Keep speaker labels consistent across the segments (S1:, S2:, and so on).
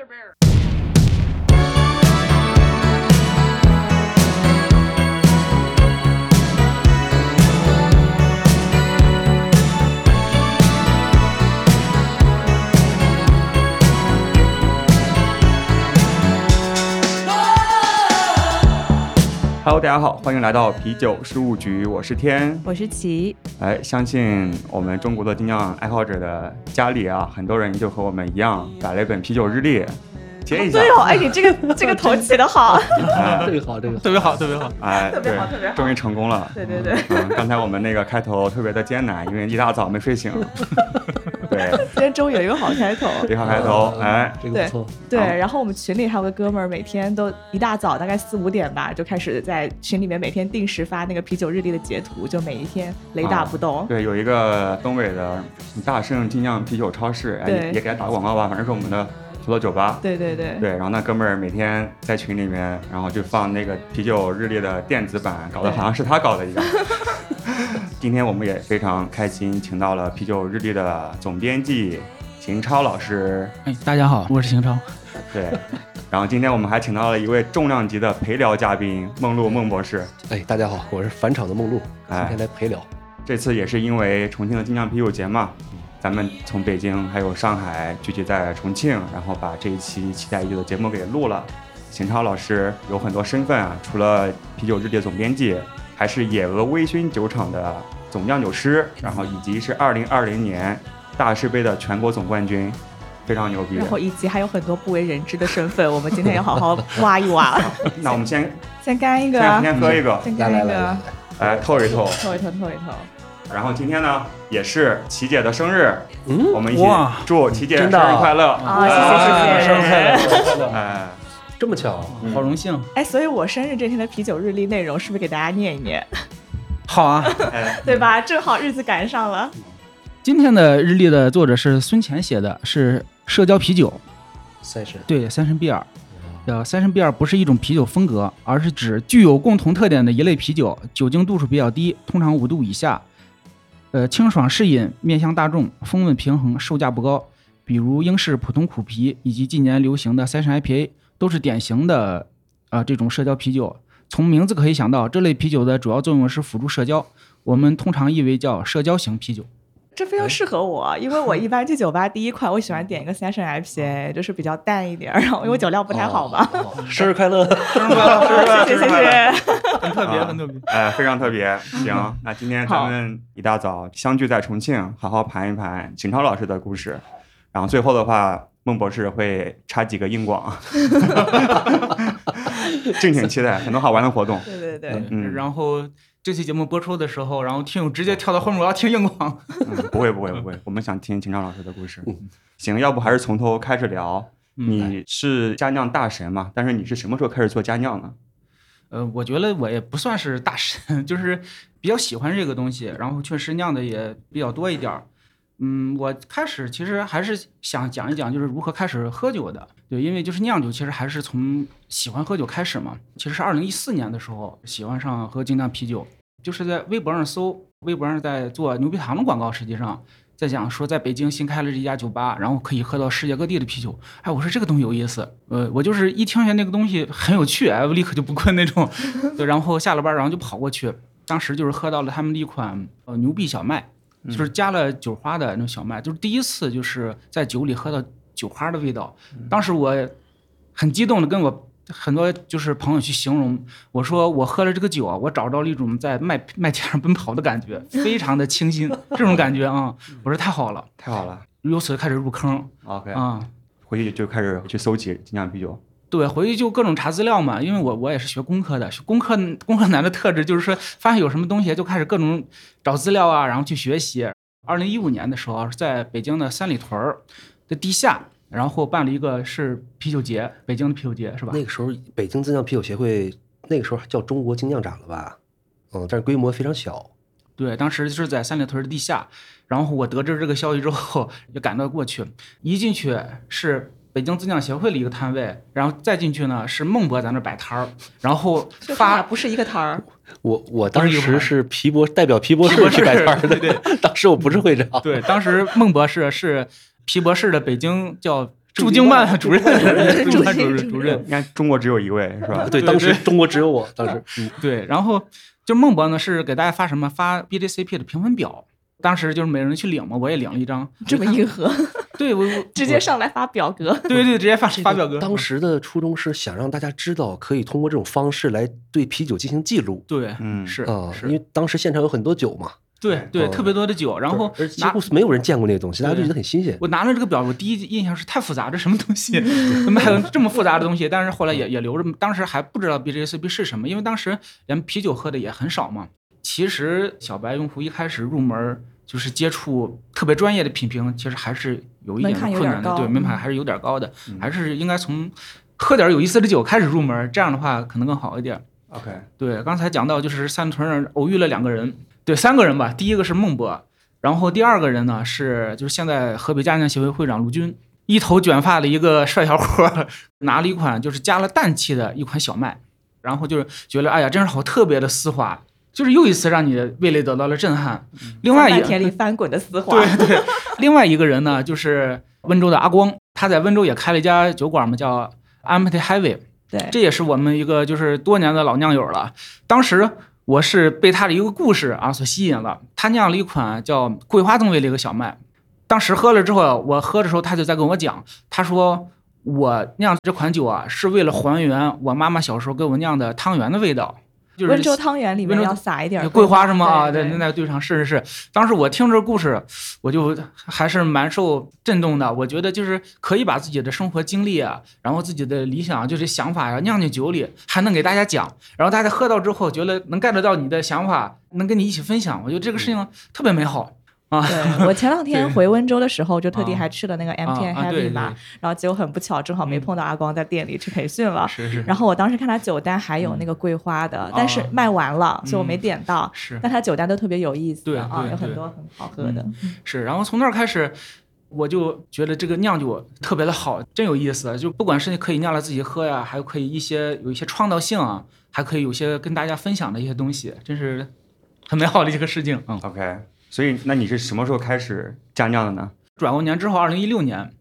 S1: Brother Bear. Hello，大家好，欢迎来到啤酒事务局，我是天。
S2: 我是齐，
S1: 哎，相信我们中国的精酿爱好者的家里啊，很多人就和我们一样，摆了一本啤酒日历，接一下。
S2: 对哦，哎，你这个 这个头起的好，
S1: 哎
S3: 这个好，这个
S4: 特别好，特别好。
S1: 哎，
S2: 特别
S1: 对
S2: 好特别好
S1: 终于成功了。
S2: 对对对，
S1: 嗯，刚才我们那个开头特别的艰难，因为一大早没睡醒。对，
S2: 今天终于有一个好开头。
S1: 一个好开头，哎，
S3: 这个不错。
S2: 对，然后我们群里还有个哥们儿，每天都一大早，大概四五点吧，就开始在群里面每天定时发那个啤酒日历的截图，就每一天雷打不动。
S1: 对，有一个东北的大圣精酿啤酒超市，哎，也也给他打个广告吧，反正是我们的合作酒吧。
S2: 对对对，
S1: 对，然后那哥们儿每天在群里面，然后就放那个啤酒日历的电子版，搞得好像是他搞的一样。今天我们也非常开心，请到了啤酒日历的总编辑秦超老师。
S4: 哎，大家好，我是邢超。
S1: 对，然后今天我们还请到了一位重量级的陪聊嘉宾梦露孟博士。
S3: 哎，大家好，我是返场的梦露，今
S1: 哎
S3: 天来陪聊。
S1: 这次也是因为重庆的精酿啤酒节嘛，咱们从北京还有上海聚集在重庆，然后把这一期期待已久的节目给录了。邢超老师有很多身份啊，除了啤酒日历的总编辑，还是野鹅微醺酒厂的总酿酒师，然后以及是2020年大师杯的全国总冠军，非常牛逼。
S2: 然后以及还有很多不为人知的身份，我们今天要好好 挖一挖。
S1: 那我们先
S2: 先干一个
S1: 先
S2: 啊，
S1: 先喝一个，
S2: 先干一个，
S3: 来
S1: 透一透。
S2: 透一透，透一透。
S1: 然后今天呢，也是琪姐的生日，
S3: 嗯，
S1: 我们一起祝琪姐生日快乐！
S2: 啊谢谢谢谢
S4: 生日快乐，生日快乐！
S1: 哎，
S3: 这么巧，
S1: 嗯
S4: 好荣幸。
S2: 哎，所以我生日这天的啤酒日历内容是不是给大家念一念，
S4: 好啊，
S1: 哎，
S2: 对吧？正好日子赶上了。
S4: 今天的日历的作者是孙乾写的，是社交啤酒，
S3: 赛神。
S4: 对，三神比尔。呃，三神比尔不是一种啤酒风格，而是指具有共同特点的一类啤酒，酒精度数比较低，通常五度以下，呃，清爽适饮，面向大众，风味平衡，售价不高。比如英式普通苦啤以及近年流行的三神 IPA 都是典型的啊、这种社交啤酒。从名字可以想到，这类啤酒的主要作用是辅助社交，我们通常译为叫社交型啤酒。
S2: 这非常适合我，因为我一般去酒吧第一款，我喜欢点一个 session IPA，就是比较淡一点，然后因为我酒量不太好嘛。
S3: 哦。哦 生日快乐！
S4: 生日快乐！
S2: 谢谢谢谢。
S4: 很特别，
S1: 啊
S4: 很特别。
S1: 哎，非常特别。行，那今天咱们一大早相聚在重庆，好好盘一盘秦超老师的故事。然后最后的话，孟博士会插几个硬广，敬请期待，很多好玩的活动。
S2: 对对对，
S1: 嗯
S4: 然后这期节目播出的时候，然后听友直接跳到后面，我要听硬广。
S1: 嗯，不会不会不会，我们想听秦超老师的故事
S3: 嗯。
S1: 行，要不还是从头开始聊。
S4: 嗯
S1: 你是家酿大神嘛？但是你是什么时候开始做家酿呢？
S4: 呃，我觉得我也不算是大神，就是比较喜欢这个东西，然后确实酿的也比较多一点儿。嗯，我开始其实还是想讲一讲，就是如何开始喝酒的。对，因为就是酿酒，其实还是从喜欢喝酒开始嘛。其实是二零一四年的时候喜欢上喝精酿啤酒，就是在微博上搜，微博上在做牛皮糖的广告，实际上在讲说在北京新开了这家酒吧，然后可以喝到世界各地的啤酒。哎，我说这个东西有意思，呃，我就是一听见那个东西很有趣，哎，我立刻就不困那种。对，然后下了班，然后就跑过去，当时就是喝到了他们的一款呃牛逼小麦，就是加了酒花的那种小麦，就是第一次就是在酒里喝到酒花的味道。当时我很激动的跟我很多就是朋友去形容，我说我喝了这个酒啊，我找到了一种在麦麦田上奔跑的感觉，非常的清新，这种感觉啊，我说太好了，
S1: 太好了
S4: 由此开始入坑
S1: ，OK，
S4: 啊。
S1: 回去就开始去搜集精酿啤酒。
S4: 对，回去就各种查资料嘛，因为我我也是学工科的，学工科工科男的特质就是说，发现有什么东西就开始各种找资料啊，然后去学习。二零一五年的时候，在北京的三里屯儿的地下，然后办了一个是啤酒节，北京的啤酒节是吧？
S3: 那个时候，北京精酿啤酒协会那个时候还叫中国精酿展了吧？嗯，但是规模非常小。
S4: 对，当时就是在三里屯的地下，然后我得知这个消息之后，就赶到过去，一进去是北京自酿协会的一个摊位，然后再进去呢是孟博在那摆摊儿，然后发
S2: 不是一个摊儿，
S3: 我我当时
S4: 是
S3: 皮博代表皮博士
S4: 皮博士
S3: 去摆摊儿的，
S4: 对
S3: 当时我不是会长。
S4: 对，当时孟博士是皮博士的北京叫驻京办主任，驻京办主任主任。
S1: 你看中国只有一位是吧？
S3: 对，当时中国只有我，当时嗯。
S4: 对，然后就孟博呢是给大家发什么发 BJCP 的评分表，当时就是每人去领嘛，我也领了一张，
S2: 这么硬核，
S4: 对我我
S2: 直接上来发表格。
S4: 对对直接发发表格，
S3: 当时的初衷是想让大家知道，可以通过这种方式来对啤酒进行记录
S4: 对
S1: 嗯
S4: 是
S3: 啊，因，为当时现场有很多酒嘛，
S4: 对对
S3: 哦
S4: 特别多的酒，然后
S3: 几乎没有人见过那个东西，大家就觉得很新鲜。
S4: 我拿了这个表，我第一印象是太复杂，这什么东西？怎么还有这么复杂的东西？但是后来也也留着，当时还不知道 BJCB 是什么，因为当时连啤酒喝的也很少嘛。其实小白用户一开始入门就是接触特别专业的品评，其实还是有一点困难的，对，门槛还是有点高的，还是应该从喝点有意思的酒开始入门，这样的话可能更好一点。
S1: OK，
S4: 对，刚才讲到就是三屯上偶遇了两个人，对，三个人吧。第一个是孟博，然后第二个人呢是就是现在河北家酿协会会长卢军，一头卷发的一个帅小伙儿，拿了一款就是加了氮气的一款小麦，然后就是觉得哎呀，真是好特别的丝滑，就是又一次让你的味蕾得到了震撼。另外一
S2: 在田里翻滚的丝滑，
S4: 对对，另外一个人呢就是温州的阿光，他在温州也开了一家酒馆嘛，叫 Empty Heavy。
S2: 对
S4: 这也是我们一个就是多年的老酿友了。当时我是被他的一个故事啊所吸引了，他酿了一款叫桂花风味的一个小麦。当时喝了之后，我喝的时候他就在跟我讲，他说我酿这款酒啊是为了还原我妈妈小时候给我酿的汤圆的味道，就是
S2: 温州汤圆里面要撒一点
S4: 桂花什么？啊，
S2: 对
S4: 那，那对上是是是。当时我听这个故事，我就还是蛮受震动的。我觉得就是可以把自己的生活经历啊，然后自己的理想，就是想法呀、酿进酒里，还能给大家讲，然后大家喝到之后，觉得能 get 到你的想法，能跟你一起分享。我觉得这个事情特别美好啊。
S2: 对我前两天回温州的时候，就特地
S4: 啊
S2: 还去了那个
S4: 啊
S2: MTN
S4: 啊对
S2: Heavy 嘛，然后结果很不巧，正好没
S4: 嗯
S2: 碰到阿光在店里去培训了。
S4: 是是。
S2: 然后我当时看他酒单还有那个桂花的，但是
S4: 啊
S2: 卖完了，所以我没
S4: 嗯
S2: 点到。
S4: 是
S2: 但他酒单都特别有意思
S4: 对
S2: 啊，有很多很好喝的。
S4: 是，然后从那儿开始，我就觉得这个酿酒特别的好，真有意思。就不管是可以酿了自己喝呀，还可以一些有一些创造性啊，还可以有些跟大家分享的一些东西，真是很美好的一个事情。嗯
S1: ，OK，所以那你是什么时候开始加酿的呢？
S4: 转过年之后，二零一六年，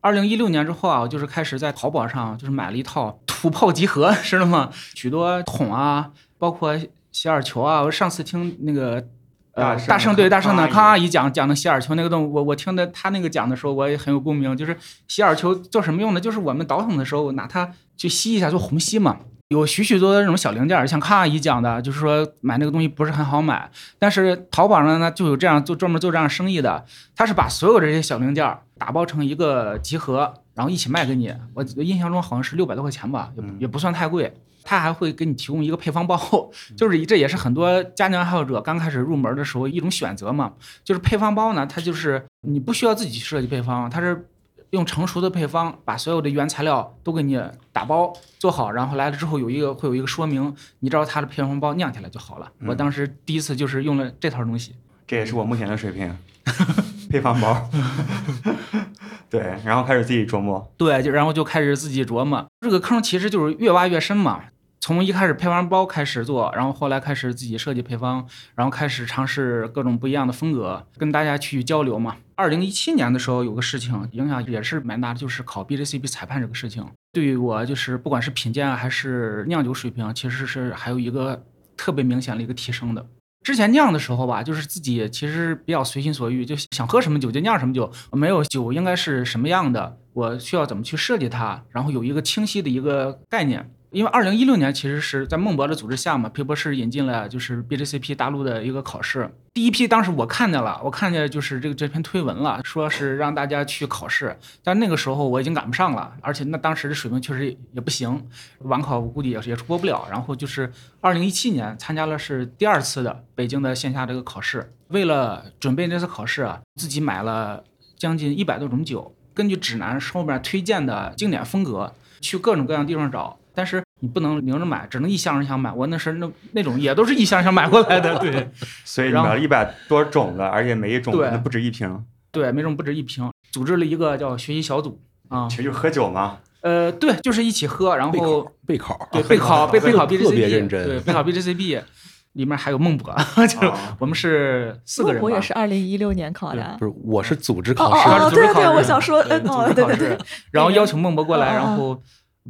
S4: 二零一六年之后啊，我就是开始在淘宝上就是买了一套土炮集合，知道吗？许多桶啊，包括洗耳球啊。我上次听那个。呃，
S1: 大圣
S4: 对大圣的
S1: 康阿姨
S4: 讲讲的洗耳球那个东西，我我听的他那个讲的时候，我也很有共鸣。就是洗耳球做什么用的？就是我们倒桶的时候拿它去吸一下，做虹吸嘛。有许许多多的这种小零件，像康阿姨讲的，就是说买那个东西不是很好买，但是淘宝上呢就有这样做专门做这样生意的，他是把所有这些小零件打包成一个集合，然后一起卖给你。我我印象中好像是六百多块钱吧，也也不算太贵。他还会给你提供一个配方包，就是这也是很多家庭爱好者刚开始入门的时候一种选择嘛。就是配方包呢，它就是你不需要自己去设计配方，它是用成熟的配方把所有的原材料都给你打包做好，然后来了之后有一个会有一个说明，你照它的配方包酿起来就好了。我当时第一次就是用了这套东西。
S1: 这也是我目前的水平，配方包。对，然后开始自己琢磨。
S4: 对，就然后就开始自己琢磨。这个坑其实就是越挖越深嘛。从一开始配方包开始做，然后后来开始自己设计配方，然后开始尝试各种不一样的风格，跟大家去交流嘛。二零一七年的时候有个事情影响也是蛮大的，就是考 BJCP 裁判这个事情，对于我就是不管是品鉴还是酿酒水平，其实是还有一个特别明显的一个提升的。之前酿的时候吧，就是自己其实比较随心所欲，就想喝什么酒就酿什么酒，没有酒应该是什么样的，我需要怎么去设计它，然后有一个清晰的一个概念。因为二零一六年其实是在孟博的组织下嘛，皮博士引进了就是 BJCP 大陆的一个考试。第一批当时我看见了，我看见就是这个这篇推文了，说是让大家去考试，但那个时候我已经赶不上了，而且那当时的水平确实也不行，晚考我估计也是也是过不了。然后就是二零一七年参加了是第二次的北京的线下这个考试，为了准备这次考试啊，自己买了将近一百多种酒，根据指南后面推荐的经典风格，去各种各样地方找。但是你不能明着买，只能一箱一箱买。我那是那那种也都是一箱箱买过来的，对
S1: 所以买了一百多种的，而且每一种可能不止一瓶。
S4: 对，每种不止一瓶。组织了一个叫学习小组啊
S1: 其，实就喝酒嘛。
S4: 呃，对，就是一起喝，然后
S3: 备考啊，
S4: 对备考备备考
S3: 特
S4: BJCP，
S3: 别认真
S4: 对备考 BGCB，。里面还有孟博，就我们是四个人吧。
S2: 我也是二零一六年考的
S3: 不。是，我是组织
S2: 哦
S3: 考试，
S2: 对对，
S4: 组织考试
S2: 我想说，嗯，
S4: 组
S2: 哦，
S4: 织考试
S2: 对对对，
S4: 然后邀请孟博过来，然后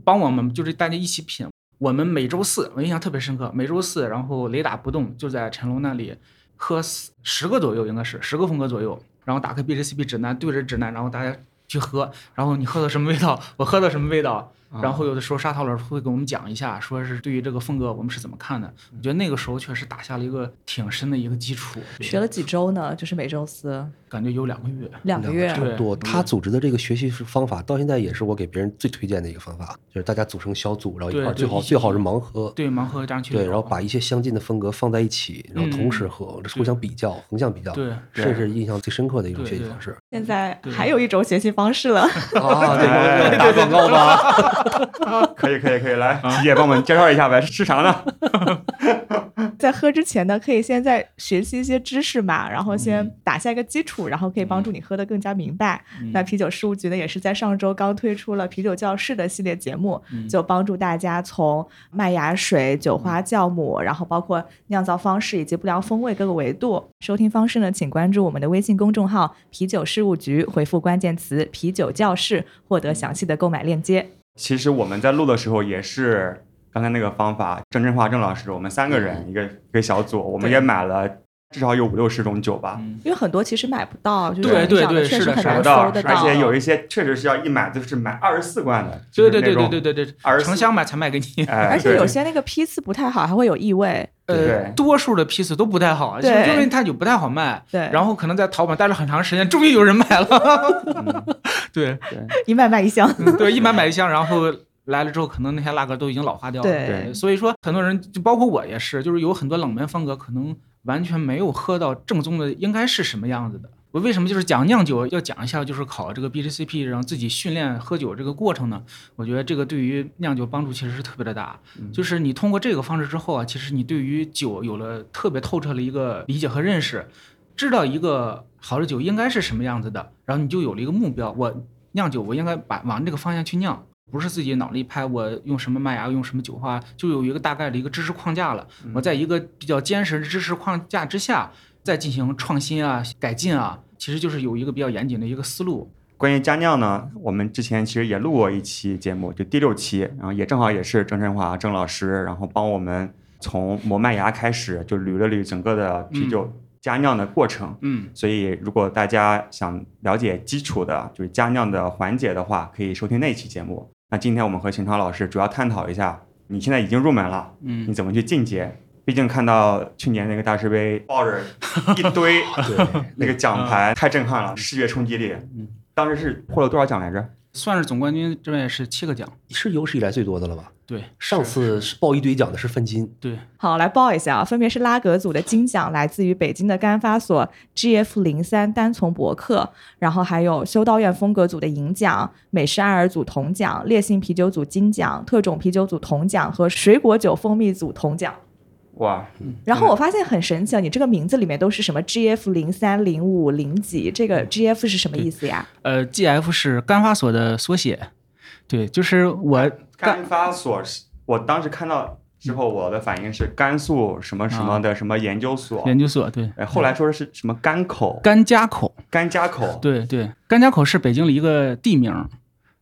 S4: 帮我们，就是大家一起品。我们每周四，我印象特别深刻，每周四，然后雷打不动，就在陈龙那里喝十个左右，应该是十个风格左右，然后打开 BJCP 指南，对着指南，然后大家去喝，然后你喝的什么味道，我喝的什么味道，然后有的时候沙涛老师会给我们讲一下，说是对于这个风格我们是怎么看的。我觉得那个时候确实打下了一个挺深的一个基础。
S2: 学了几周呢？就是每周四
S4: 感觉有两个月。
S2: 两个月
S3: 差。不多。他组织的这个学习方法，到现在也是我给别人最推荐的一个方法，就是大家组成小组，然后一块最好最好是盲盒，
S4: 对，盲盒这样去
S3: 对，然后把一些相近的风格放在一起，然后同时
S4: 嗯
S3: 喝，互相比较，横向比较，
S4: 对
S3: 这是印象最深刻的一种学习方式
S2: 现在还有一种学习方式了，
S3: 啊！对对对打广告吧，
S1: 可以可以可以，来，琪姐帮我们介绍一下呗，是啥呢？
S2: 在喝之前呢，可以先在学习一些知识嘛，然后先打下一个基础，然后可以帮助你喝得更加明白。
S4: 嗯
S2: 那啤酒事务局呢，也是在上周刚推出了啤酒教室的系列节目，
S4: 嗯
S2: 就帮助大家从麦芽水、酒花酵母，然后包括酿造方式以及不良风味各个维度。收听方式呢，请关注我们的微信公众号“啤酒事务局”，回复关键词“啤酒教室”，获得详细的购买链接。
S1: 其实我们在录的时候也是刚才那个方法，郑振华郑老师，我们三个人一个一个小组，我们也买了至少有五六十种酒吧，
S2: 因为很多其实买不到，就是确实很难搜得到，
S1: 而且有一些确实是要一买就是买二十四罐的，
S4: 对对对对
S1: 对
S4: 对对，成箱买才卖给你，
S2: 而且有些那个批次不太好，还会有异味。
S1: 对，
S4: 多数的批次都不太好，就
S2: 是
S4: 因为它就不太好卖。
S2: 对，
S4: 然后可能在淘宝待了很长时间，终于有人买了。对，
S2: 一买买一箱，
S4: 对，一买买一箱，然后来了之后，可能那些拉格都已经老化掉了。
S2: 对，
S4: 所以说很多人，就包括我也是，就是有很多冷门风格可能。完全没有喝到正宗的应该是什么样子的。我为什么就是讲酿酒要讲一下，就是考这个 BJCP，让自己训练喝酒这个过程呢？我觉得这个对于酿酒帮助其实是特别的大。就是你通过这个方式之后啊，其实你对于酒有了特别透彻的一个理解和认识，知道一个好的酒应该是什么样子的，然后你就有了一个目标，我酿酒我应该把往这个方向去酿。不是自己脑力拍，我用什么麦芽，用什么酒花，就有一个大概的一个知识框架了。我在一个比较坚实的知识框架之下，再进行创新啊、改进啊，其实就是有一个比较严谨的一个思路。
S1: 关于佳酿呢，我们之前其实也录过一期节目，就第六期，然后也正好也是郑振华郑老师，然后帮我们从磨麦芽开始，就捋了捋整个的啤酒佳酿的过程。
S4: 嗯，
S1: 所以如果大家想了解基础的，就是佳酿的环节的话，可以收听那期节目。那今天我们和秦超老师主要探讨一下，你现在已经入门了，
S4: 嗯
S1: 你怎么去进阶？毕竟看到去年那个大师杯抱着一堆
S3: 对，
S1: 那个奖牌，太震撼了，视觉冲击力。
S4: 嗯
S1: 当时是获了多少奖来着？
S4: 算是总冠军这边也是七个奖。
S3: 是有史以来最多的了吧？
S4: 对，
S3: 上次是报一堆奖的是分金，
S4: 对，
S2: 好，来报一下啊，分别是拉格组的金奖，来自于北京的干发所 GF 零三单丛博客，然后还有修道院风格组的银奖，美式艾尔组铜奖，烈性啤酒组金奖，特种啤酒组铜奖和水果酒蜂蜜组铜奖。
S1: 哇，
S2: 然后我发现很神奇啊，你这个名字里面都是什么 GF 零三零五零几，这个 GF 是什么意思呀？
S4: 呃，GF 是干发所的缩写。对，就是我
S1: 干发所是，我当时看到之后，我的反应是甘肃什么什么的什么研究所，
S4: 研究所，对，
S1: 哎，后来说的是什么甘口、
S4: 甘家口，
S1: 甘家口。
S4: 对对，甘家口是北京的一个地名。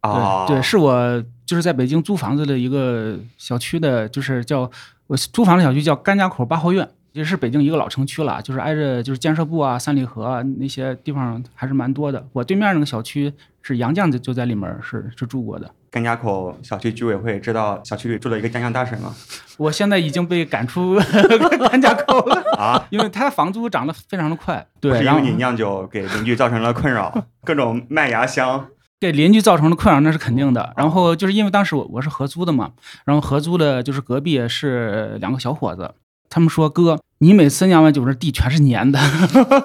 S1: 啊，
S4: 对对，是我就是在北京租房子的一个小区的，就是叫我租房的小区叫甘家口八号院，也是北京一个老城区了，就是挨着就是建设部啊、三里河啊那些地方还是蛮多的。我对面那个小区是杨绛就就在里面是是住过的。
S1: 甘家口小区居委会知道小区里住了一个江江大婶吗？
S4: 我现在已经被赶出 甘家口了，
S1: 啊，
S4: 因为它房租涨得非常的快。对，
S1: 是因为你酿酒给邻居造成了困扰，各种麦芽香，
S4: 给邻居造成的困扰那是肯定的。然后就是因为当时我我是合租的嘛，然后合租的就是隔壁是两个小伙子，他们说哥，你每次酿完酒这地全是粘的。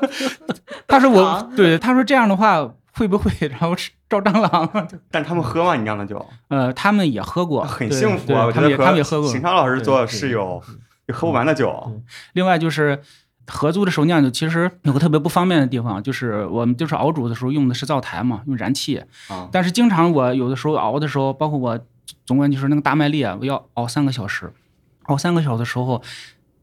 S4: 他说我对他说这样的话会不会然后是招蟑螂？
S1: 但他们喝吗？你酿的酒
S4: 呃，他们也喝过，
S1: 很幸福啊！
S4: 他们也
S1: 觉得
S4: 他们也喝过。
S1: 邢超老师做
S3: 对
S1: 是有有喝不完的酒，
S4: 另外就是合租的时候酿酒，其实有个特别不方便的地方，就是我们就是熬煮的时候用的是灶台嘛，用燃气。
S1: 啊
S4: 但是经常我有的时候熬的时候，包括我总管就是那个大麦粒啊，我要熬三个小时，熬三个小时的时候，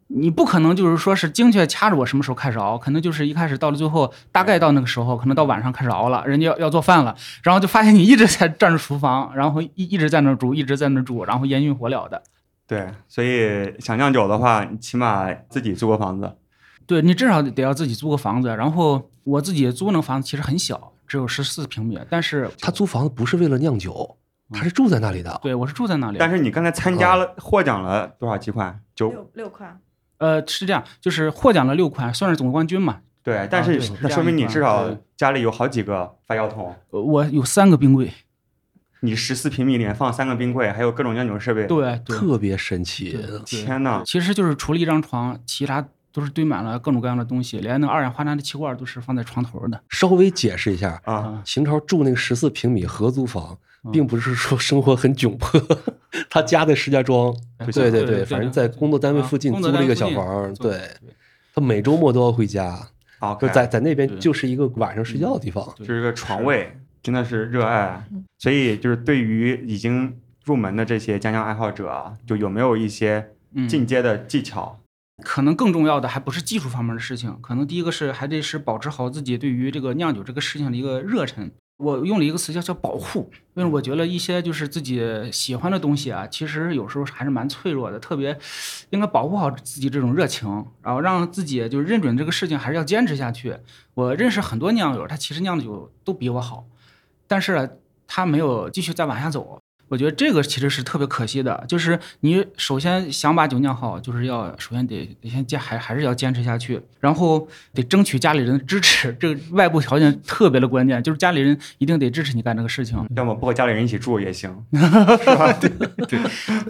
S4: 你不可能就是说是精确掐着我什么时候开始熬，可能就是一开始到了最后，大概到那个时候，可能到晚上开始熬了，人家要要做饭了，然后就发现你一直在站着厨房，然后一一直在那儿煮，一直在那儿煮，然后烟熏火燎的。
S1: 对，所以想酿酒的话，你起码自己租个房子。
S4: 对你至少得要自己租个房子，然后我自己租那个房子其实很小，只有十四平米，但是
S3: 他租房子不是为了酿酒，他是住在那里的。
S4: 对我是住在那里，
S1: 但是你刚才参加了获奖了多少几款酒？
S2: 六六块，
S4: 呃是这样，就是获奖了六款，算是总冠军嘛。
S1: 对，但是那说明你至少家里有好几个发酵桶。
S4: 呃我有三个冰柜，
S1: 你十四平米里面放三个冰柜，还有各种酿酒设备。
S4: 对对，
S3: 特别神奇，
S1: 天呐，
S4: 其实就是除了一张床，其他都是堆满了各种各样的东西，连那二氧化碳的气罐都是放在床头的。
S3: 稍微解释一下，
S1: 啊！
S3: 邢超住那个十四平米合租房，
S4: 嗯
S3: 并不是说生活很窘迫，他家在石家庄，对对
S4: 对对
S3: 反正在工作单位附近租了一个小房，对他每周末都要回家，
S1: 啊，
S3: 就在在那边就是一个晚上睡觉的地方。
S1: 就是个床位，真的是热爱
S2: 嗯。
S1: 所以就是对于已经入门的这些家酿爱好者啊，就有没有一些
S4: 嗯，
S1: 进阶的技巧？
S4: 可能更重要的还不是技术方面的事情，可能第一个是还得是保持好自己对于这个酿酒这个事情的一个热忱。我用了一个词叫叫保护，因为我觉得一些就是自己喜欢的东西啊，其实有时候还是蛮脆弱的，特别应该保护好自己这种热情，然后让自己就是认准这个事情还是要坚持下去。我认识很多酿友，他其实酿的酒都比我好，但是他没有继续再往下走。我觉得这个其实是特别可惜的，就是你首先想把酒酿好，就是要首先得得先坚还还是要坚持下去，然后得争取家里人的支持，这个外部条件特别的关键，就是家里人一定得支持你干这个事情。
S1: 要么不和家里人一起住也行。
S4: 是吧 对对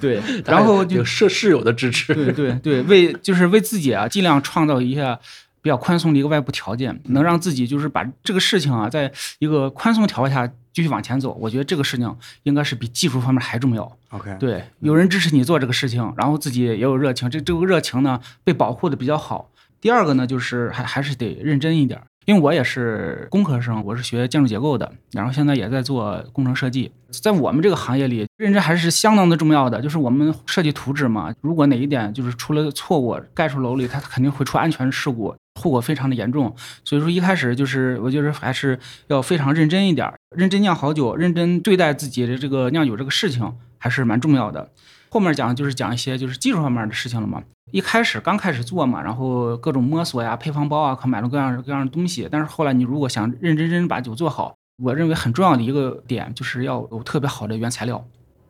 S4: 对，然后就
S3: 有舍室友的支持，
S4: 对对对，为就是为自己啊，尽量创造一下比较宽松的一个外部条件，能让自己就是把这个事情啊，在一个宽松条件下继续往前走。我觉得这个事情应该是比技术方面还重要。
S1: OK，
S4: 对，有人支持你做这个事情，然后自己也有热情，这这个热情呢被保护的比较好。第二个呢，就是还还是得认真一点儿，因为我也是工科生，我是学建筑结构的，然后现在也在做工程设计。在我们这个行业里，认真还是相当的重要的。就是我们设计图纸嘛，如果哪一点就是出了错误，盖出楼里，它肯定会出安全事故，后果非常的严重。所以说一开始就是我觉得还是要非常认真一点，认真酿好酒，认真对待自己的这个酿酒这个事情，还是蛮重要的。后面讲就是讲一些就是技术方面的事情了嘛。一开始刚开始做嘛，然后各种摸索呀、配方包啊，可买了各样各样的东西。但是后来你如果想认真真把酒做好，我认为很重要的一个点就是要有特别好的原材料。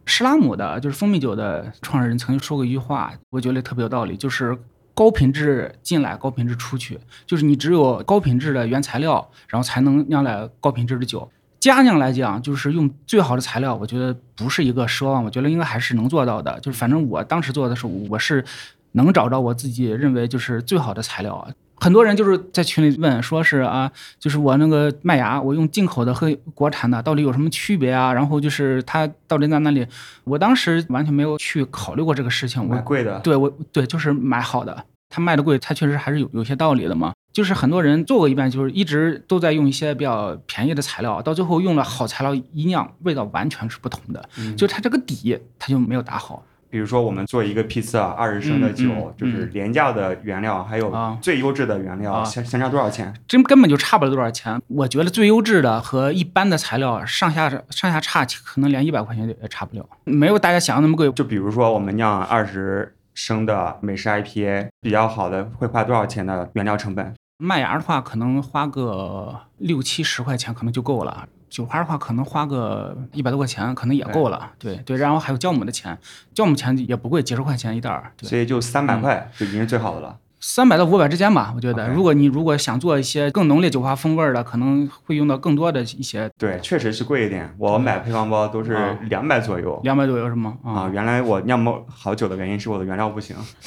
S4: 施拉姆的就是蜂蜜酒的创始人曾经说过一句话，我觉得特别有道理，就是高品质进来，高品质出去，就是你只有高品质的原材料，然后才能酿来高品质的酒。家酿来讲，就是用最好的材料，我觉得不是一个奢望，我觉得应该还是能做到的。就是反正我当时做的时候，我是能找到我自己认为就是最好的材料啊。很多人就是在群里问，说是啊，就是我那个麦芽，我用进口的和国产的到底有什么区别啊？然后就是它到底在哪里？我当时完全没有去考虑过这个事情，我
S1: 买贵的，
S4: 对我对，就是买好的。它卖的贵，它确实还是有有些道理的嘛。就是很多人做过一遍，就是一直都在用一些比较便宜的材料，到最后用了好材料一酿，味道完全是不同的。
S1: 嗯
S4: 就它这个底，它就没有打好。
S1: 比如说我们做一个批次啊，二十升的酒，
S4: 嗯嗯
S1: 就是廉价的原料，还有
S4: 啊
S1: 最优质的原料，
S4: 啊
S1: 相相差多少钱？
S4: 真根本就差不了多少钱。我觉得最优质的和一般的材料上下上下差，可能连一百块钱也差不了，没有大家想的那么贵。
S1: 就比如说我们酿二十升的美式 IPA，比较好的会花多少钱的原料成本？
S4: 麦芽的话，可能花个六七十块钱可能就够了。酒花的话，可能花个一百多块钱，可能也够了。对对，然后还有酵母的钱，酵母钱也不贵，几十块钱一袋儿。
S1: 所以就三百块就已经是最好的了。
S4: 三百到五百之间吧，我觉得。如果你如果想做一些更浓烈酒花风味儿的，可能会用到更多的一些
S1: 对，确实是贵一点。我买配方包都是
S4: 啊
S1: 两百左右。
S4: 两百左右是吗？
S1: 啊，原来我酿不好酒的原因是我的原料不行，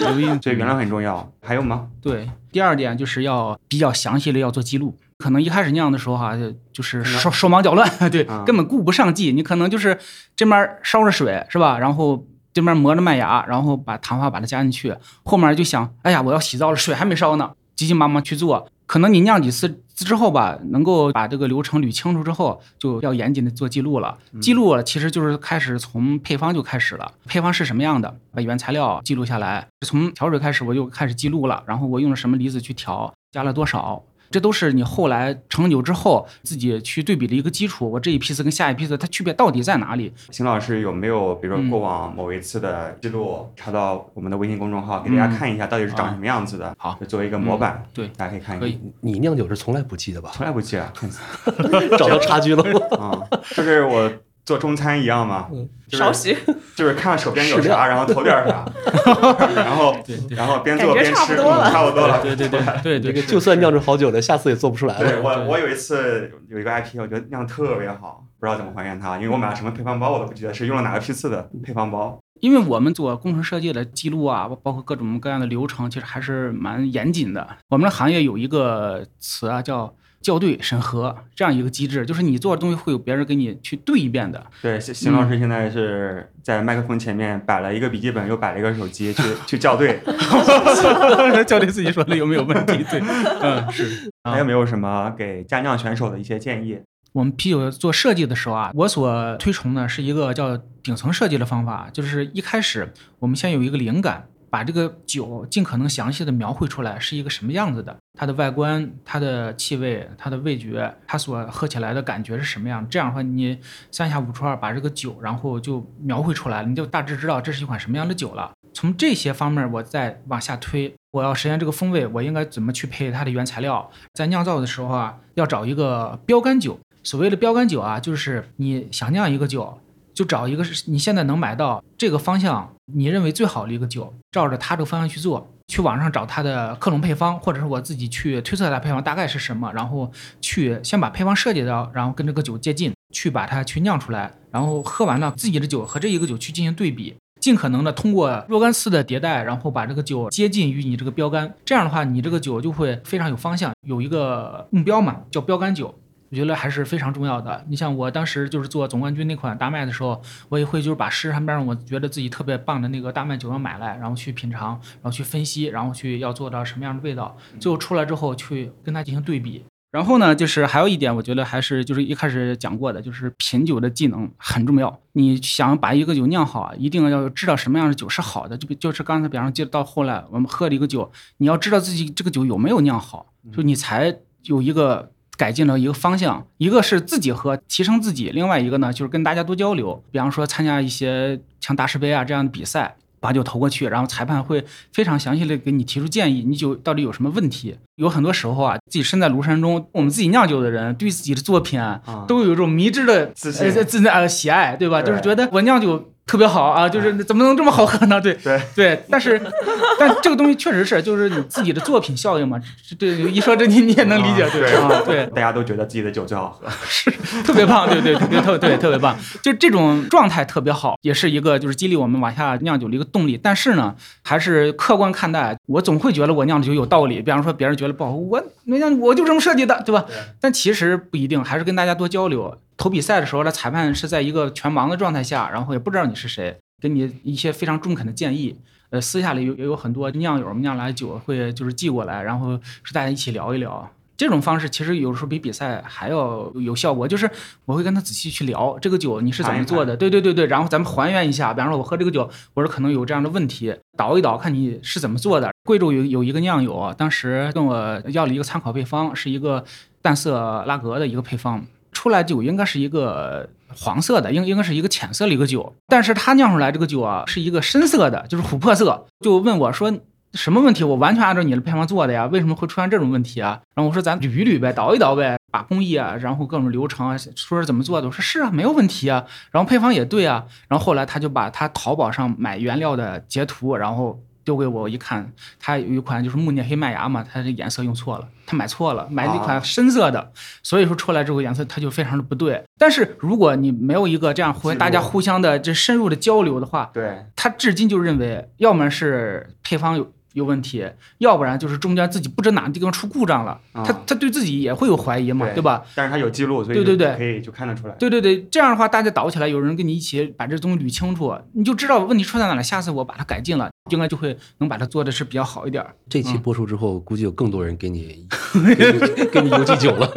S4: 有一
S1: 所以原料很重要。还有吗？
S4: 对，第二点就是要比较详细的要做记录。可能一开始酿的时候哈、就是手手忙脚乱，对，
S1: 啊
S4: 根本顾不上记。你可能就是这边烧着水是吧？然后这边磨着麦芽，然后把糖化把它加进去，后面就想，哎呀，我要洗澡了，水还没烧呢，急急忙忙去做。可能你酿几次之后吧，能够把这个流程捋清楚之后，就要严谨的做记录了。记录了，其实就是开始从配方就开始了，配方是什么样的，把原材料记录下来。从调水开始，我就开始记录了，然后我用了什么离子去调，加了多少。这都是你后来成酒之后自己去对比的一个基础。我这一批次跟下一批次它区别到底在哪里？
S1: 邢老师有没有比如说过往某一次的记录查到我们的微信公众号，给大家看一下到底是长什么样子的？
S4: 好，
S1: 作为一个模板，
S4: 对，
S1: 大家可以看一
S4: 可以
S1: 看。
S3: 你酿酒是从来不记的吧？
S1: 从来不记啊，
S3: 找到差距了吗？
S1: 啊，就是我做中餐一样嘛，就是 就是看手边有啥，然后投点啥，然后然后边做边吃，
S2: 差不多了。
S1: 嗯差不多了。
S4: 对对对对对，
S3: 这个就算酿出好酒的，下次也做不出来
S1: 对
S3: 了。
S1: 我我有一次有一个 IP，我觉得酿得特别好，不知道怎么还原它，因为我买了什么配方包我都不记得是用了哪个批次的配方包。
S4: 因为我们做工程设计的记录啊，包括各种各样的流程，其实还是蛮严谨的。我们的行业有一个词啊，叫校对审核这样一个机制，就是你做的东西会有别人给你去对一遍的。
S1: 对，邢邢老师现在是在麦克风前面摆了一个笔记本，又摆了一个手机去 去校对。
S4: 校对自己说的有没有问题？对，嗯，是。啊
S1: 还有没有什么给家酿选手的一些建议？
S4: 我们啤酒做设计的时候啊，我所推崇的是一个叫顶层设计的方法，就是一开始我们先有一个灵感，把这个酒尽可能详细的描绘出来是一个什么样子的，它的外观、它的气味、它的味觉，它所喝起来的感觉是什么样。这样的话，你三下五除二把这个酒，然后就描绘出来了，你就大致知道这是一款什么样的酒了。从这些方面我再往下推，我要实现这个风味，我应该怎么去配它的原材料？在酿造的时候啊，要找一个标杆酒。所谓的标杆酒啊，就是你想酿一个酒，就找一个是你现在能买到这个方向你认为最好的一个酒，照着它这个方向去做，去网上找它的克隆配方，或者是我自己去推测它配方大概是什么，然后去先把配方设计到，然后跟这个酒接近，去把它去酿出来，然后喝完了自己的酒和这一个酒去进行对比。尽可能的通过若干次的迭代，然后把这个酒接近于你这个标杆，这样的话，你这个酒就会非常有方向，有一个目标嘛，叫标杆酒。我觉得还是非常重要的。你像我当时就是做总冠军那款大麦的时候，我也会就是把市场边上我觉得自己特别棒的那个大麦酒要买来，然后去品尝，然后去分析，然后去要做到什么样的味道，最后出来之后去跟它进行对比。然后呢，就是还有一点，我觉得还是就是一开始讲过的，就是品酒的技能很重要。你想把一个酒酿好啊，一定要知道什么样的酒是好的。就比就是刚才比方说，接到后来我们喝了一个酒，你要知道自己这个酒有没有酿好，就你才有一个。改进了一个方向，一个是自己喝，提升自己；另外一个呢，就是跟大家多交流。比方说参加一些像大师杯啊这样的比赛，把酒投过去，然后裁判会非常详细的给你提出建议，你酒到底有什么问题。有很多时候啊，自己身在庐山中，我们自己酿酒的人对自己的作品啊，都有一种迷之的
S1: 自
S4: 自呃喜爱，对吧？
S1: 对
S4: 就是觉得我酿酒特别好啊，就是怎么能这么好喝呢？对
S1: 对
S4: 对，但是 但这个东西确实是，就是你自己的作品效应嘛。对，一说这你你也能理解，
S1: 对
S4: 啊，对，
S1: 大家都觉得自己的酒最好喝。
S4: 是特别棒，对对对，特对特别棒，就这种状态特别好，也是一个就是激励我们往下酿酒的一个动力。但是呢，还是客观看待，我总会觉得我酿的酒有道理。比方说别人觉得不好，我没酿我就这么设计的，对吧？但其实不一定，还是跟大家多交流。投比赛的时候，呢，裁判是在一个全盲的状态下，然后也不知道你是谁，给你一些非常中肯的建议。呃，私下里有也有很多酿友酿来酒会就是寄过来，然后是大家一起聊一聊。这种方式其实有时候比比赛还要有效果，就是我会跟他仔细去聊这个酒你是怎么做的，对对对对，然后咱们还原一下，比方说我喝这个酒，我说可能有这样的问题，倒一倒看你是怎么做的。贵州有有一个酿友啊，当时跟我要了一个参考配方，是一个淡色拉格的一个配方，出来酒应该是一个黄色的，应应该是一个浅色的一个酒，但是他酿出来这个酒啊是一个深色的，就是琥珀色，就问我说。什么问题？我完全按照你的配方做的呀，为什么会出现这种问题啊？然后我说咱捋一捋呗，倒一倒呗，把工艺啊，然后各种流程啊，说是怎么做的。我说是啊，没有问题啊。然后配方也对啊。然后后来他就把他淘宝上买原料的截图，然后丢给我我一看，他有一款就是木涅黑麦芽嘛，他这颜色用错了，他买错了，买了一款深色的，所以说出来之后颜色它就非常的不对。但是如果你没有一个这样互大家互相的这深入的交流的话，
S1: 对，
S4: 他至今就认为，要么是配方有。有问题，要不然就是中间自己不知哪个地方出故障了，
S1: 啊
S4: 他他对自己也会有怀疑嘛，
S1: 对
S4: 对吧？
S1: 但是他有记录，所以
S4: 对对对
S1: 可以就看得出来。
S4: 对对对，这样的话大家倒起来，有人跟你一起把这东西捋清楚，你就知道问题出在哪了。下次我把它改进了，应该就会能把它做的是比较好一点。
S3: 这期播出之后，估计有更多人给你 给你邮寄酒了，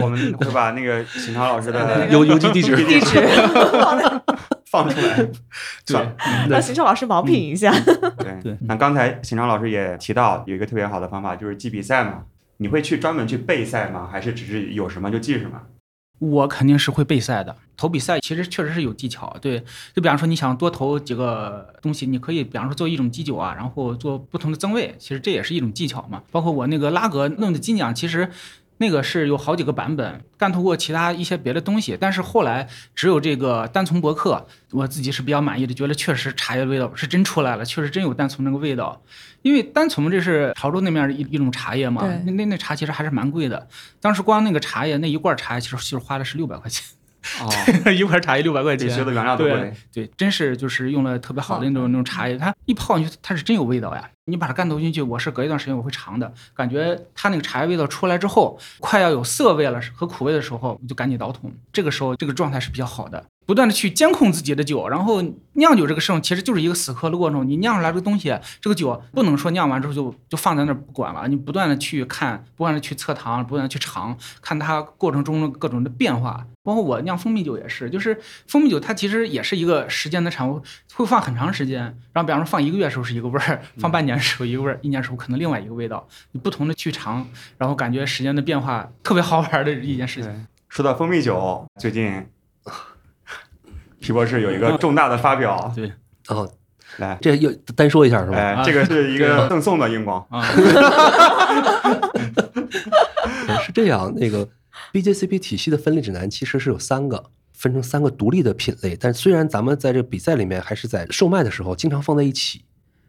S1: 我们会把那个秦涛老师的
S3: 邮邮寄地址
S2: 地址
S1: 放出来。
S4: 对，
S2: 让邢超老师盲品一下。
S1: 对
S4: 对
S1: 那刚才邢超老师也提到有一个特别好的方法，就是记比赛嘛。你会去专门去备赛吗？还是只是有什么就记什么？
S4: 我肯定是会备赛的。投比赛其实确实是有技巧，对，就比方说你想多投几个东西，你可以比方说做一种基酒啊，然后做不同的增味，其实这也是一种技巧嘛。包括我那个拉格弄的金奖，其实那个是有好几个版本，干透过其他一些别的东西，但是后来只有这个单丛博客，我自己是比较满意的，觉得确实茶叶味道是真出来了，确实真有单丛那个味道。因为单丛这是潮州那面一一种茶叶嘛，那那那茶其实还是蛮贵的。当时光那个茶叶那一罐茶叶，其实其实花了是六百块钱，
S1: 哦，
S4: 一块茶叶六百块钱。
S1: 这所有的原料都
S4: 对
S1: 贵。
S4: 对，真是就是用了特别好的那种那种茶叶，它一泡进去，它是真有味道呀。你把它干投进去，我是隔一段时间我会尝的，感觉它那个茶叶味道出来之后，快要有涩味了和苦味的时候，我就赶紧倒桶。这个时候这个状态是比较好的，不断的去监控自己的酒，然后酿酒这个事情其实就是一个死磕的过程。你酿出来这个东西，这个酒不能说酿完之后就就放在那儿不管了，你不断的去看，不断的去测糖，不断的去尝，看它过程中的各种的变化。包括我酿蜂蜜酒也是，就是蜂蜜酒它其实也是一个时间的产物，会放很长时间。然后比方说放一个月的时候是一个味儿，放半年的时候一个味儿，一年的时候可能另外一个味道，你不同的去尝，然后感觉时间的变化特别好玩的一件事情。
S1: 说到蜂蜜酒，最近皮博士有一个重大的发表，
S4: 对
S3: 哦，
S1: 来，
S3: 这又单说一下是吧？
S1: 哎，
S4: 啊
S1: 这个是一个赠送的荧光，
S4: 啊，
S3: 呃 是这样，那个 BJCP 体系的分类指南其实是有三个，分成三个独立的品类。但虽然咱们在这个比赛里面还是在售卖的时候经常放在一起，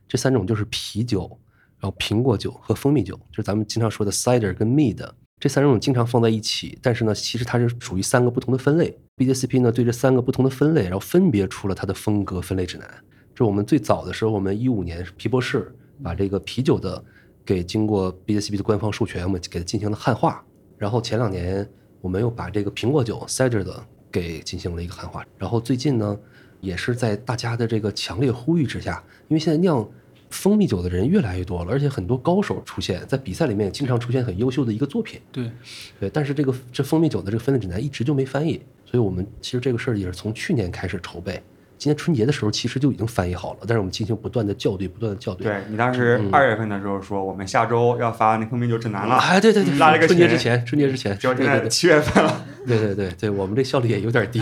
S3: 这三种就是啤酒，然后苹果酒和蜂蜜酒，就是咱们经常说的 cider 跟 mead。这三种经常放在一起，但是呢，其实它是属于三个不同的分类。BJCP 呢对这三个不同的分类，然后分别出了它的风格分类指南。这我们最早的时候，我们一五年皮博士把这个啤酒的给经过 BJCP 的官方授权，我们给它进行了汉化。然后前两年我们又把这个苹果酒 cider 的给进行了一个汉化。然后最近呢，也是在大家的这个强烈呼吁之下，因为现在酿蜂蜜酒的人越来越多了，而且很多高手出现在比赛里面，也经常出现很优秀的一个作品。
S4: 对，
S3: 对，但是这个这蜂蜜酒的这个分类指南一直就没翻译，所以我们其实这个事儿也是从去年开始筹备。今年春节的时候其实就已经翻译好了，但是我们进行不断的校对，不断的校对。
S1: 对你当时
S3: 嗯
S1: 二月份的时候说，我们下周要发那蜂蜜酒指南了，
S3: 哎，对对对，
S1: 拉了个
S3: 春节之前，春节之前，
S1: 结果
S3: 对对对
S1: 现在七月份了，
S3: 对对对对，我们这效率也有点低。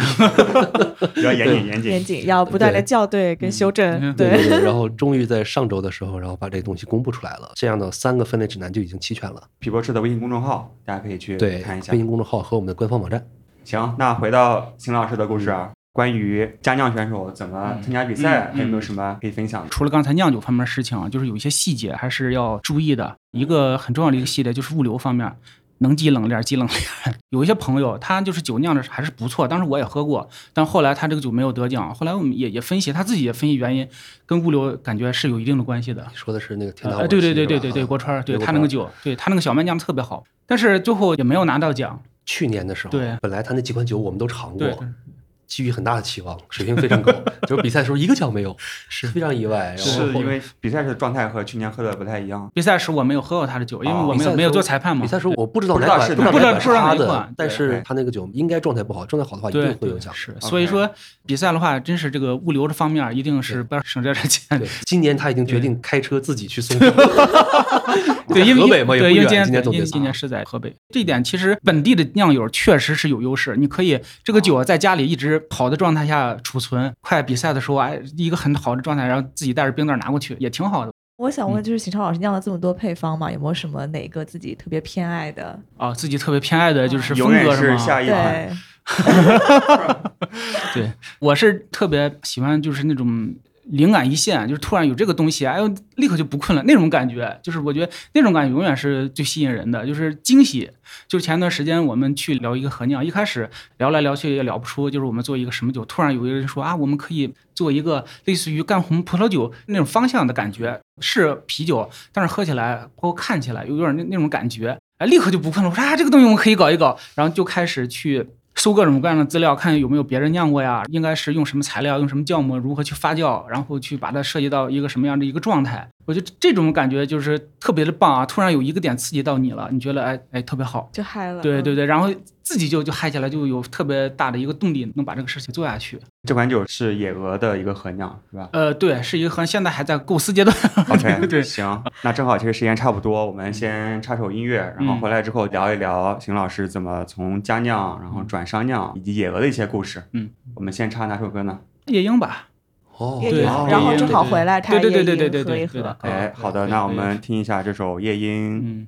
S1: 比较严谨严谨
S2: 严。谨，要不断的校对跟修正。
S4: 嗯
S3: 对对对，然后终于在上周的时候，然后把这个东西公布出来了，这样的三个分类指南就已经齐全了。
S1: 皮博士的微信公众号，大家可以去
S3: 对，
S1: 看一下
S3: 微。信公众号和我们的官方网站。
S1: 行，那回到秦老师的故事啊，关于家酿选手怎么参加比赛，还有没有什么可以分享的？
S4: 除了刚才酿酒方面的事情啊，就是有一些细节还是要注意的。一个很重要的一个细节就是物流方面，能积冷链儿积冷链。有一些朋友他就是酒酿的还是不错，当时我也喝过，但后来他这个酒没有得奖。后来我们也也分析，他自己也分析原因，跟物流感觉是有一定的关系的。
S3: 你说的是那个天堂
S4: 呃，对对对对对对，
S3: 啊
S4: 国川，对他那个酒，对他那个小麦酿的特别好，但是最后也没有拿到奖。
S3: 去年的时候，
S4: 对
S3: 本来他那几款酒我们都尝过
S4: 对，对
S3: 寄予很大的期望，水平非常高，就是比赛的时候一个奖没有，
S4: 是
S3: 非常意外。然后
S1: 是因为比赛时的状态和去年喝的不太一样。
S4: 比赛时我没有喝过他的酒，因为
S1: 哦
S4: 我没有没有做裁判嘛。
S3: 比赛时候我不知道哪款
S1: 不知道
S3: 他的但是他那个酒应该状态不好，状态好的话一定会有奖。
S4: 是，所以说比赛的话，真是这个物流这方面一定是不要省这点钱。
S3: 今年他已经决定开车自己去送。
S4: 对，因为
S3: 河北嘛也
S4: 对，
S3: 不远，
S4: 因为今年
S3: 今年总决赛
S4: 因为今年是在河北，这一点其实本地的酿友确实是有优势。你可以这个酒在家里一直好的状态下储存，快比赛的时候，哎，一个很好的状态，然后自己带着冰袋拿过去，也挺好的。
S2: 我想问，就是邢超老师酿了这么多配方嘛，有没有什么哪个自己特别偏爱的？
S4: 啊，自己特别偏爱的就是
S1: 风格是
S4: 风格吗？
S1: 下一款，
S2: 对，
S4: 对，我是特别喜欢就是那种灵感一现，就是突然有这个东西，哎呦，立刻就不困了那种感觉。就是我觉得那种感觉永远是最吸引人的，就是惊喜。就是前段时间我们去聊一个合酿，一开始聊来聊去也聊不出，就是我们做一个什么酒。突然有一个人说啊，我们可以做一个类似于干红葡萄酒那种方向的感觉，是啤酒，但是喝起来包括看起来有点那那种感觉，哎，立刻就不困了。我说啊，这个东西我们可以搞一搞，然后就开始去。搜各种各样的资料，看有没有别人酿过呀，应该是用什么材料，用什么酵母，如何去发酵，然后去把它涉及到一个什么样的一个状态。我觉得这种感觉就是特别的棒啊！突然有一个点刺激到你了，你觉得哎哎特别好，
S2: 就嗨了。
S4: 对对对，然后自己就就嗨起来，就有特别大的一个动力，能把这个事情做下去。
S1: 这款酒是野鹅的一个合酿，是吧
S4: 呃，对，是一个和现在还在构思阶段。？
S1: OK，
S4: 对
S1: 行，那正好这个时间差不多，我们先插首音乐，然后
S4: 嗯
S1: 回来之后聊一聊邢老师怎么从家酿，然后转商酿，以及野鹅的一些故事。
S4: 嗯，
S1: 我们先插哪首歌呢？
S4: 夜莺吧，
S3: 哦，
S4: 对
S1: 哦
S2: 然后正好回来他夜
S4: 对对对对
S2: 莺
S4: 对对
S2: 喝一喝。
S1: 哎，好的，那我们听一下这首《夜莺》。
S4: 嗯。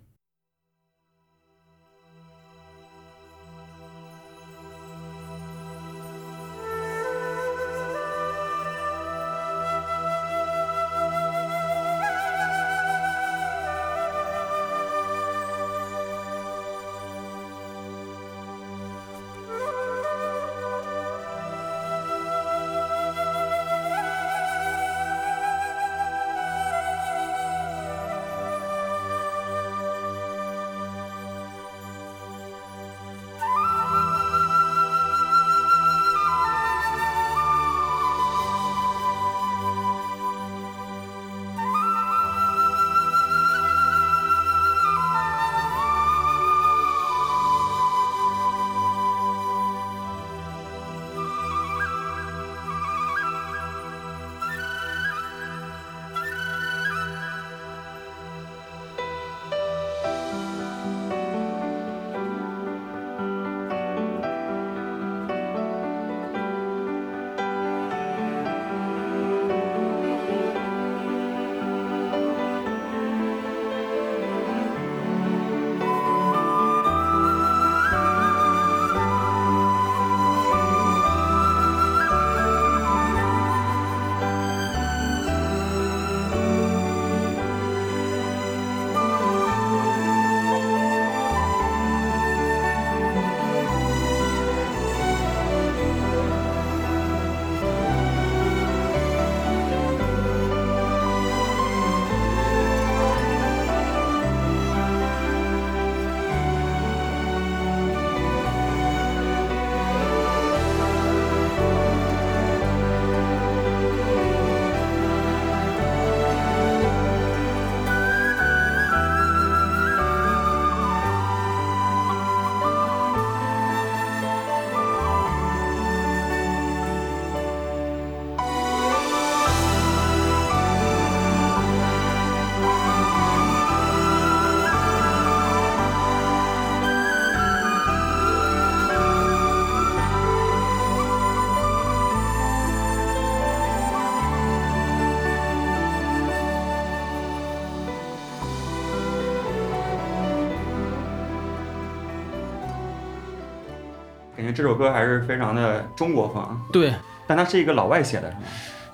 S1: 这首歌还是非常的中国风，
S4: 对
S1: 但它是一个老外写的，是吗？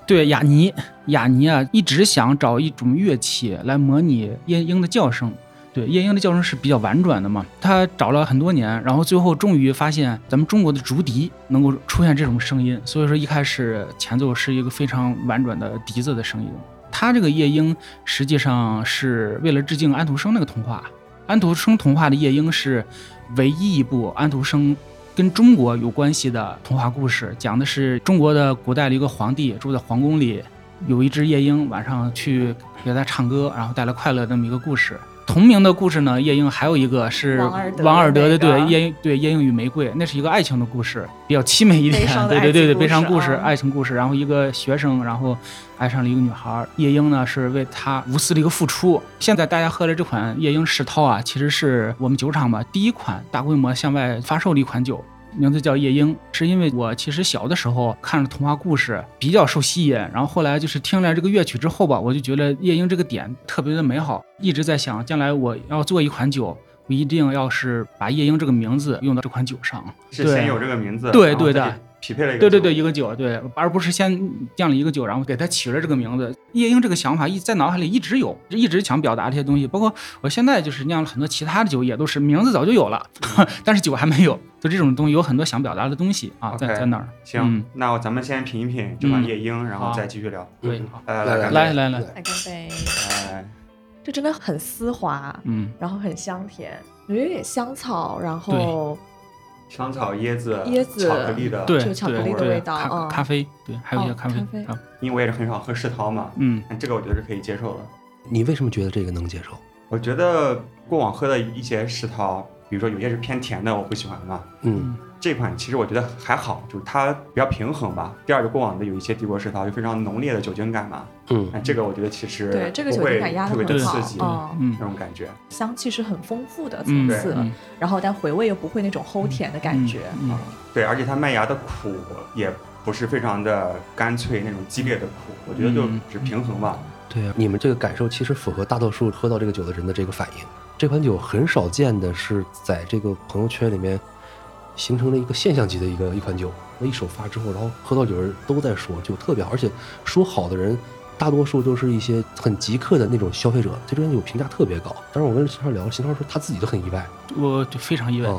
S4: 对，雅尼，雅尼啊，一直想找一种乐器来模拟夜莺的叫声。对，夜莺的叫声是比较婉转的嘛，他找了很多年，然后最后终于发现咱们中国的竹笛能够出现这种声音，所以说一开始前奏是一个非常婉转的笛子的声音。他这个夜莺实际上是为了致敬安徒生那个童话，安徒生童话的夜莺是唯一一部安徒生跟中国有关系的童话故事，讲的是中国的古代的一个皇帝住在皇宫里，有一只夜莺晚上去给他唱歌，然后带来快乐这么一个故事。同名的故事呢，夜莺还有一个是
S2: 王尔德
S4: 的对夜莺对夜莺与玫瑰，那是一个爱情的故事，比较凄美一点对对对对，悲伤故事、
S2: 啊
S4: 爱情故事。然后一个学生，然后爱上了一个女孩，夜莺呢是为他无私的一个付出。现在大家喝的这款夜莺世涛啊，其实是我们酒厂吧第一款大规模向外发售的一款酒。名字叫夜莺，是因为我其实小的时候看着童话故事比较受吸引，然后后来就是听了这个乐曲之后吧，我就觉得夜莺这个点特别的美好，一直在想将来我要做一款酒，我一定要是把夜莺这个名字用到这款酒上。对
S1: 是先有这个名字，
S4: 对对的
S1: 匹配了一个酒
S4: 对对对，一个酒，对，而不是先酿了一个酒，然后给它起了这个名字。夜莺这个想法一在脑海里一直有，一直想表达这些东西。包括我现在就是酿了很多其他的酒，也都是名字早就有了，但是酒还没有。就这种东西有很多想表达的东西啊，在在那儿。
S1: 行那我咱们先品一品这款
S4: 嗯
S1: 夜莺，然后再继续聊。
S4: 对，
S3: 嗯
S4: 好，
S1: 来
S3: 来
S1: 来
S4: 来来来，
S2: 来干杯！
S1: 来，
S2: 这真的很丝滑，
S4: 嗯，
S2: 然后很香甜，有一点香草，然后
S1: 香草、椰子、
S2: 椰子
S1: 巧克力的。
S4: 对
S2: 就巧克力的
S4: 对
S2: 味道
S4: 咖
S2: 嗯
S4: 咖啡，对，还有一些
S2: 哦
S4: 咖啡
S2: 咖啡
S4: 啊，
S1: 因为我也是很少喝世涛嘛，
S4: 嗯
S1: 这个我觉得是可以接受的。
S3: 你为什么觉得这个能接受？
S1: 我觉得过往喝的一些世涛，比如说有些是偏甜的，我不喜欢嘛。
S3: 嗯
S1: 这款其实我觉得还好，就是它比较平衡吧。第二，就过往的有一些帝国世涛就非常浓烈的酒精感嘛，
S3: 嗯
S1: 那这个我觉得其实
S2: 对这个酒精感压的
S1: 特别
S2: 很好
S1: 的刺激
S2: 嗯
S4: 嗯
S1: 那种感觉。
S2: 香气是很丰富的
S4: 嗯
S2: 层次，
S4: 嗯
S2: 然后但回味又不会那种齁甜的感觉。
S4: 嗯嗯
S1: 对，而且它麦芽的苦也不是非常的干脆那种激烈的苦，我觉得就
S4: 嗯
S1: 只平衡吧。
S3: 对啊，你们这个感受其实符合大多数喝到这个酒的人的这个反应。这款酒很少见的是在这个朋友圈里面形成了一个现象级的一个一款酒。那一首发之后，然后喝到酒人都在说，酒特别好，而且说好的人大多数都是一些很极客的那种消费者，对这款酒评价特别高。当时我跟邢超聊，邢超说他自己都很意外。
S4: 我就非常意外，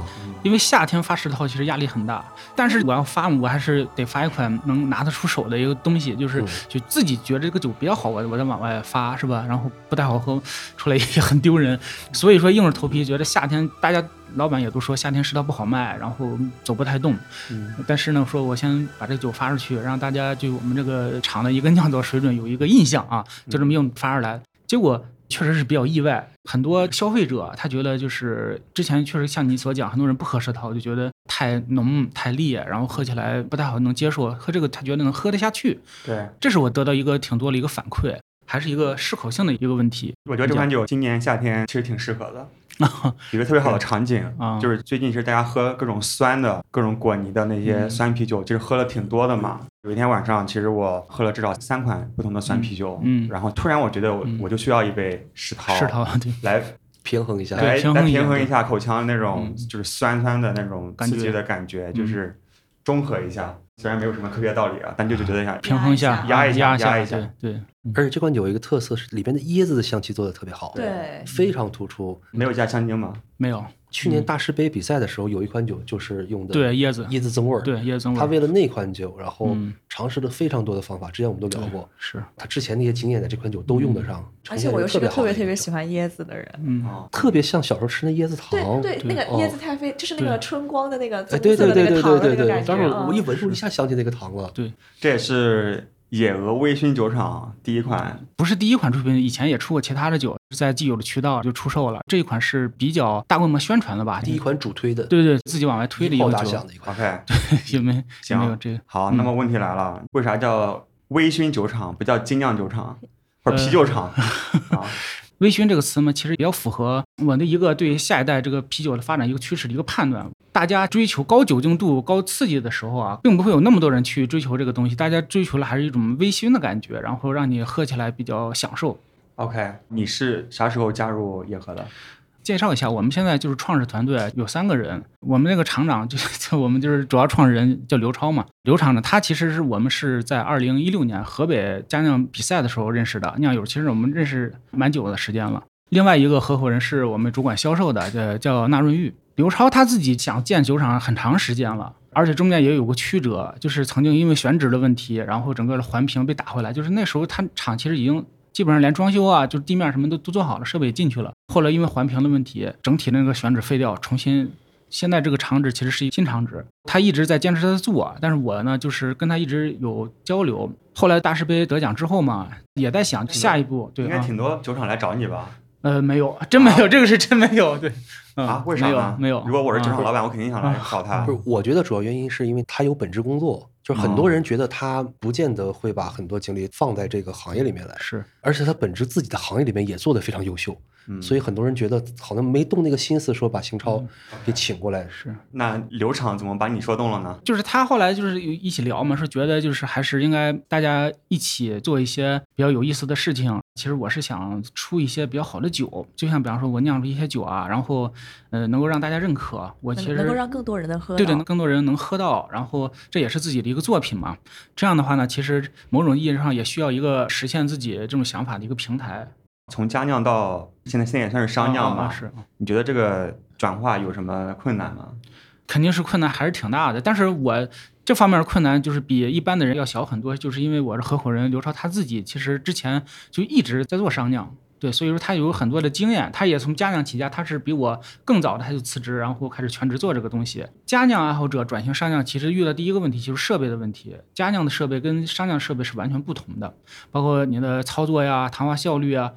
S4: 因为夏天发十套其实压力很大，但是我要发，我还是得发一款能拿得出手的一个东西，就是就自己觉得这个酒比较好，我我再往外发，是吧？然后不太好喝出来也很丢人，所以说硬着头皮觉得夏天大。家老板也都说夏天石头不好卖，然后走不太动，
S3: 嗯。
S4: 但是呢，说我先把这酒发出去，让大家对我们这个厂的一个酿造水准有一个印象啊，就这么硬发出来。结果确实是比较意外，很多消费者他觉得就是之前确实像你所讲，很多人不喝石头就觉得太浓太烈，然后喝起来不太好能接受，喝这个他觉得能喝得下去，
S1: 对，
S4: 这是我得到一个挺多的一个反馈，还是一个适口性的一个问题。
S1: 我觉得这款酒今年夏天其实挺适合的。一个特别好的场景，
S4: 啊
S1: 就是最近其实大家喝各种酸的、各种果泥的那些
S4: 嗯
S1: 酸啤酒，其实喝了挺多的嘛。有一天晚上，其实我喝了至少三款不同的酸啤酒，
S4: 嗯嗯
S1: 然后突然我觉得我、
S4: 嗯
S1: 我就需要一杯世涛，
S4: 世涛对，
S1: 来
S3: 平衡一下。
S1: 来
S4: 平衡一下
S1: 来平衡一下口腔那种
S4: 嗯
S1: 就是酸酸的那种刺激的感觉，就
S4: 嗯
S1: 是中和一下。虽然没有什么科学道理啊，但就是觉得想
S4: 平衡一下，
S1: 压一下
S4: 压
S1: 压一下
S4: 对对，
S3: 而且这款酒有一个特色是里边的椰子的香气做的特别好，
S2: 对，
S3: 非常突出。
S1: 没有加香精吗。
S4: 没有
S3: 去年大师杯比赛的时候，有一款酒就是用的
S4: 对椰子，
S3: 椰子增味儿。
S4: 对椰子增味儿，
S3: 他为了那款酒，然后
S4: 嗯
S3: 尝试了非常多的方法。之前我们都聊过，
S4: 是，
S3: 他之前那些经验在这款酒都用得上。
S2: 而且我又是个特别特别喜
S3: 欢，
S2: 椰子的人。
S4: 嗯。
S1: 啊，
S3: 特别像小时候吃那椰子糖。
S2: 对对，那个
S3: 哦
S2: 椰子太妃，就是那个春光的那个
S3: 对对对对
S2: 色的那个糖
S3: 对对对，
S2: 的那个感觉。
S3: 当时我一
S2: 嗯
S3: 闻出一下想起那个糖了。
S1: 对这也是野鹅微醺酒厂第一款
S4: 不是第一款出品，以前也出过其他的酒，在既有的渠道就出售了。这一款是比较大规模宣传的吧？
S3: 第一，款主推的，
S4: 对对，自己往外推的一
S3: 炮
S4: 个酒
S3: 打响，的一款。
S1: OK，
S4: 有没有
S1: 行
S4: 没有这个？
S1: 好，
S4: 嗯
S1: 那么问题来了，为啥叫微醺酒厂，不叫精酿酒厂或者啤酒厂啊？
S4: 微醺这个词嘛，其实比较符合我的一个对下一代这个啤酒的发展一个趋势的一个判断。大家追求高酒精度、高刺激的时候啊，并不会有那么多人去追求这个东西，大家追求的还是一种微醺的感觉，然后让你喝起来比较享受。
S1: OK，你是啥时候加入野河的？
S4: 介绍一下，我们现在就是创始团队有三个人，我们那个厂长就就 我们就是主要创始人叫刘超嘛。刘厂长他其实是我们是在二零一六年河北家酿比赛的时候认识的酿友，其实我们认识蛮久的时间了。另外一个合伙人是我们主管销售的，叫叫纳润玉。刘超他自己想建酒厂很长时间了，而且中间也有个曲折，就是曾经因为选址的问题，然后整个的环评被打回来，就是那时候他厂其实已经基本上连装修啊，就是地面什么都都做好了，设备也进去了。后来因为环评的问题，整体那个选址废掉，重新。现在这个厂址其实是一新厂址，他一直在坚持他的做，但是我呢，就是跟他一直有交流。后来大师杯得奖之后嘛，也在想下一步，对啊，
S1: 应该挺多酒厂来找你吧？
S4: 呃，没有，真没有，这个是真没有，对，嗯、
S1: 啊，为啥
S4: 没有
S1: 呢？
S4: 没有。
S1: 如果我是酒厂
S4: 嗯
S1: 老板，我肯定想来找他
S3: 不。是，我觉得主要原因是因为他有本职工作，就是很多人觉得他不见得会把很多精力放在这个行业里面来，
S4: 是
S3: 而且他本职自己的行业里面也做得非常优秀，
S1: 嗯
S3: 所以很多人觉得好像没动那个心思说把邢超给请过来。
S4: 是，
S1: 那刘厂怎么把你说动了呢？
S4: 就是他后来就是有一起聊嘛，是觉得就是还是应该大家一起做一些比较有意思的事情。其实我是想出一些比较好的酒，就像比方说我酿出一些酒啊，然后呃能够让大家认可。我其实
S2: 能能够让更多人能喝到。
S4: 对对，能更多人能喝到，然后这也是自己的一个作品嘛。这样的话呢，其实某种意义上也需要一个实现自己这种想法的一个平台。
S1: 从家酿到现在，现在也算是商酿嘛。
S4: 啊是，
S1: 你觉得这个转化有什么困难吗？
S4: 肯定是困难还是挺大的。但是我这方面困难就是比一般的人要小很多，就是因为我是合伙人刘超，他自己其实之前就一直在做商酿，对，所以说他有很多的经验，他也从家酿起家，他是比我更早的他就辞职，然后开始全职做这个东西。家酿爱好者转型商酿，其实遇到第一个问题就是设备的问题。家酿的设备跟商酿设备是完全不同的，包括你的操作呀、谈话效率啊。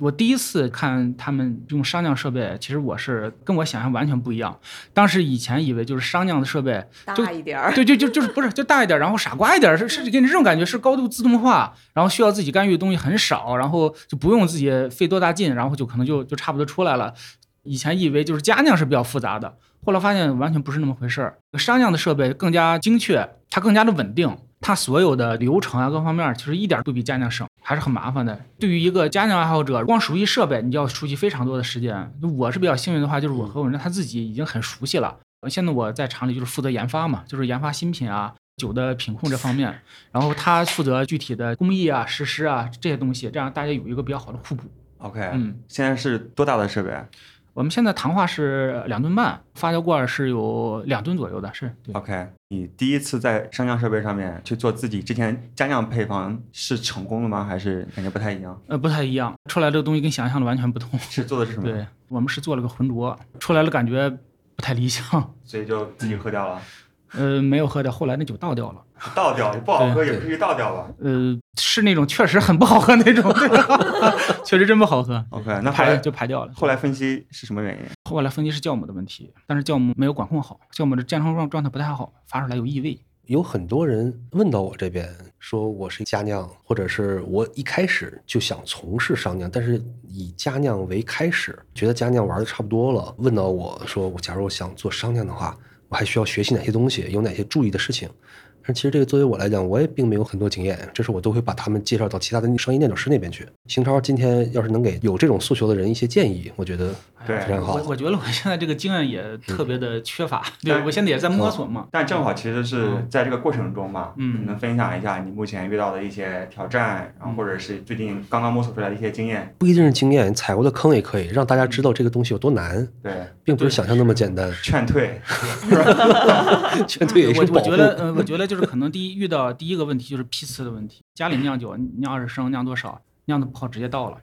S4: 我第一次看他们用商酿设备，其实我是跟我想象完全不一样。当时以前以为就是商酿的设备就
S2: 大一点儿，
S4: 对，就就 就是不是就大一点，然后傻瓜一点，是是给你这种感觉，是高度自动化，然后需要自己干预的东西很少，然后就不用自己费多大劲，然后就可能就就差不多出来了。以前以为就是家酿是比较复杂的，后来发现完全不是那么回事儿。商酿的设备更加精确，它更加的稳定，它所有的流程啊各方面其实一点都比家酿省，还是很麻烦的。对于一个家庭爱好者，光熟悉设备，你就要熟悉非常多的时间。我是比较幸运的话，就是我和我人他自己已经很熟悉了。现在我在厂里就是负责研发嘛，就是研发新品啊、酒的品控这方面，然后他负责具体的工艺啊、实施啊这些东西，这样大家有一个比较好的互补。
S1: OK，
S4: 嗯，
S1: 现在是多大的设备
S4: 我们现在糖化是两吨半，发酵罐是有两吨左右的，是对。
S1: ？OK，你第一次在升降设备上面去做自己之前加酿配方是成功的吗？还是感觉不太一样？
S4: 呃，不太一样，出来这个东西跟想象的完全不同。
S1: 是做的是什么？
S4: 对我们是做了个浑浊，出来了感觉不太理想。
S1: 所以就自己喝掉了，
S4: 呃，没有喝掉，后来那酒倒掉了。
S1: 倒掉不好喝也不至于倒掉吧
S4: 呃，是那种确实很不好喝那种，确实真不好喝
S1: ，？OK，那
S4: 排
S1: 来
S4: 就排掉了。
S1: 后来分析是什么原因？
S4: 后来分析是酵母的问题，但是酵母没有管控好，酵母的健康状状态不太好，发出来有异味。
S3: 有很多人问到我这边，说我是家酿，或者是我一开始就想从事商酿，但是以家酿为开始，觉得家酿玩的差不多了，问到我说，我假如我想做商酿的话，我还需要学习哪些东西，有哪些注意的事情。但其实这个作为我来讲，我也并没有很多经验，这是我都会把他们介绍到其他的商业酿酒师那边去。邢超今天要是能给有这种诉求的人一些建议，我觉得
S1: 对
S3: 非常好
S4: 我。我觉得我现在这个经验也特别的缺乏，对我现在也在摸索嘛。
S1: 但正好其实是在这个过程中嘛，
S4: 嗯
S1: 能分享一下你目前遇到的一些挑战，然后或者是最近刚刚摸索出来的一些经验。
S3: 不一定是经验，踩过的坑也可以让大家知道这个东西有多难，
S1: 对，
S3: 并不是想象那么简单。
S1: 劝退。
S3: 劝退也是
S4: 我
S3: 保护。
S4: 我觉得，呃，我觉得就是可能第一遇到第一个问题就是批次的问题。家里酿酒，你酿二十升，酿多少，酿的不好直接倒了。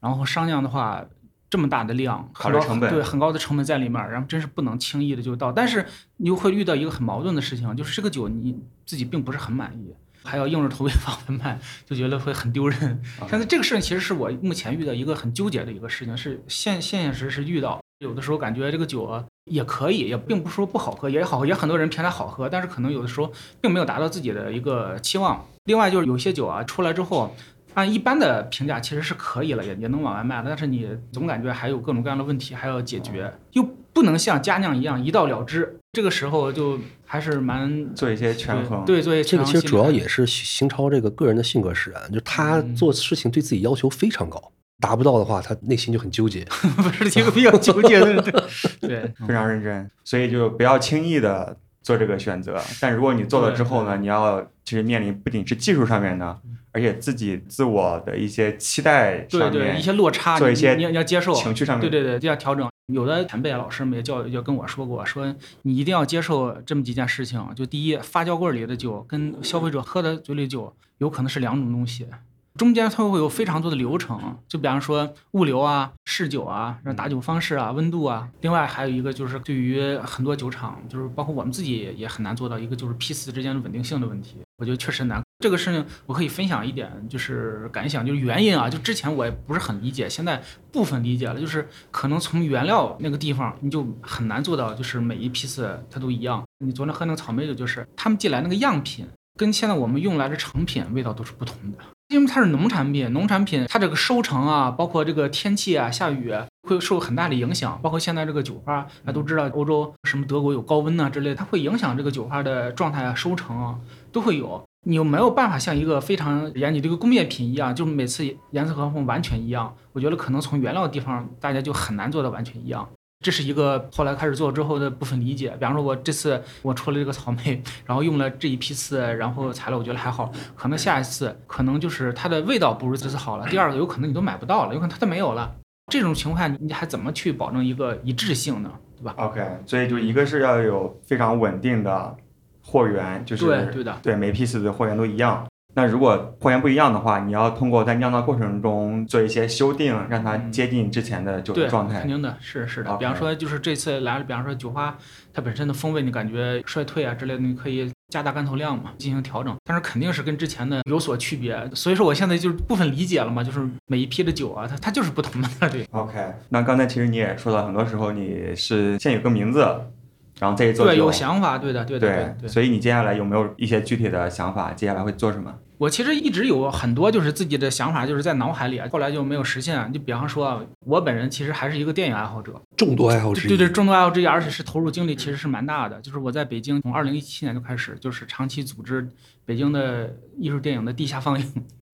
S4: 然后商酿的话，这么大的量，很高
S1: 考虑成本
S4: 对，很高的成本在里面，然后真是不能轻易的就倒。但是你又会遇到一个很矛盾的事情，就是这个酒你自己并不是很满意，还要硬着头皮 往外卖，就觉得会很丢人。但是这个事情其实是我目前遇到一个很纠结的一个事情，是现现现实是遇到。有的时候感觉这个酒啊也可以，也并不是说不好喝，也好喝，也很多人评它好喝，但是可能有的时候并没有达到自己的一个期望。另外就是有些酒啊出来之后，按一般的评价其实是可以了，也也能往外卖了，但是你总感觉还有各种各样的问题还要解决，又不能像佳酿一样一到了之。这个时候就还是蛮
S1: 做一些权衡。
S4: 对，对，
S3: 这个其实主要也
S4: 是
S3: 是邢超这个个人的性格使然，就他
S4: 嗯
S3: 做事情对自己要求非常高，达不到的话，他内心就很纠结。
S4: 不是一个比较纠结的人，对 对，
S1: 非常认真，所以就不要轻易的做这个选择。但如果你做了之后呢，你要其实面临不仅是技术上面的，而且自己自我的一些期待
S4: 对对，
S1: 上面
S4: 一，些落差，你
S1: 做一些
S4: 你你要接受，
S1: 情绪上面，
S4: 对对对，就要调整。有的前辈老师们也教也跟我说过，说你一定要接受这么几件事情。就第一，发酵柜里的酒跟消费者喝的嘴里酒有可能是两种东西，中间它会有非常多的流程，就比方说物流啊、试酒啊、打酒方式啊、温度啊。另外还有一个就是对于很多酒厂，就是包括我们自己也也很难做到一个就是批次之间的稳定性的问题。我觉得确实难。这个事情我可以分享一点，就是感想，就是原因啊。就之前我也不是很理解，现在部分理解了，就是可能从原料那个地方，你就很难做到，就是每一批次它都一样。你昨天喝那个草莓酒，就是他们寄来那个样品，跟现在我们用来的成品味道都是不同的。因为它是农产品，农产品它这个收成啊，包括这个天气啊、下雨会受很大的影响。包括现在这个酒花，大家都知道欧洲什么德国有高温呐、之类，它会影响这个酒花的状态啊、收成啊，都会有。你又没有办法像一个非常严谨这个工业品一样，就是每次颜色和风完全一样。我觉得可能从原料的地方，大家就很难做到完全一样。这是一个后来开始做之后的部分理解。比方说，我这次我出了这个草莓，然后用了这一批次，然后材料我觉得还好，可能下一次可能就是它的味道不如这次好了。第二个，有可能你都买不到了，有可能它都没有了。这种情况下你还怎么去保证一个一致性呢？对吧
S1: ？OK，所以就一个是要有非常稳定的货源，就是
S4: 对对的，
S1: 对每批次的货源都一样。那如果货源不一样的话，你要通过在酿造过程中做一些修订，让它接近之前的酒的，状态
S4: 肯。定的是是的。比方说，就是这次来了，比方说酒花它本身的风味，你感觉衰退啊之类的，你可以加大干头量嘛，进行调整。但是肯定是跟之前的有所区别。所以说，我现在就是部分理解了嘛，就是每一批的酒啊，它它就是不同的，对。
S1: OK，那刚才其实你也说了，很多时候你是先有个名字，然后再去做
S4: 对，有想法，对的，对的，对。
S1: 所以你接下来有没有一些具体的想法？接下来会做什么？
S4: 我其实一直有很多就是自己的想法，就是在脑海里啊，后来就没有实现。就比方说啊，我本人其实还是一个电影爱好者，
S3: 众多爱好者。
S4: 对对，众多爱好之一，而且是投入精力其实是蛮大的。就是我在北京从二零一七年就开始，就是长期组织北京的艺术电影的地下放映，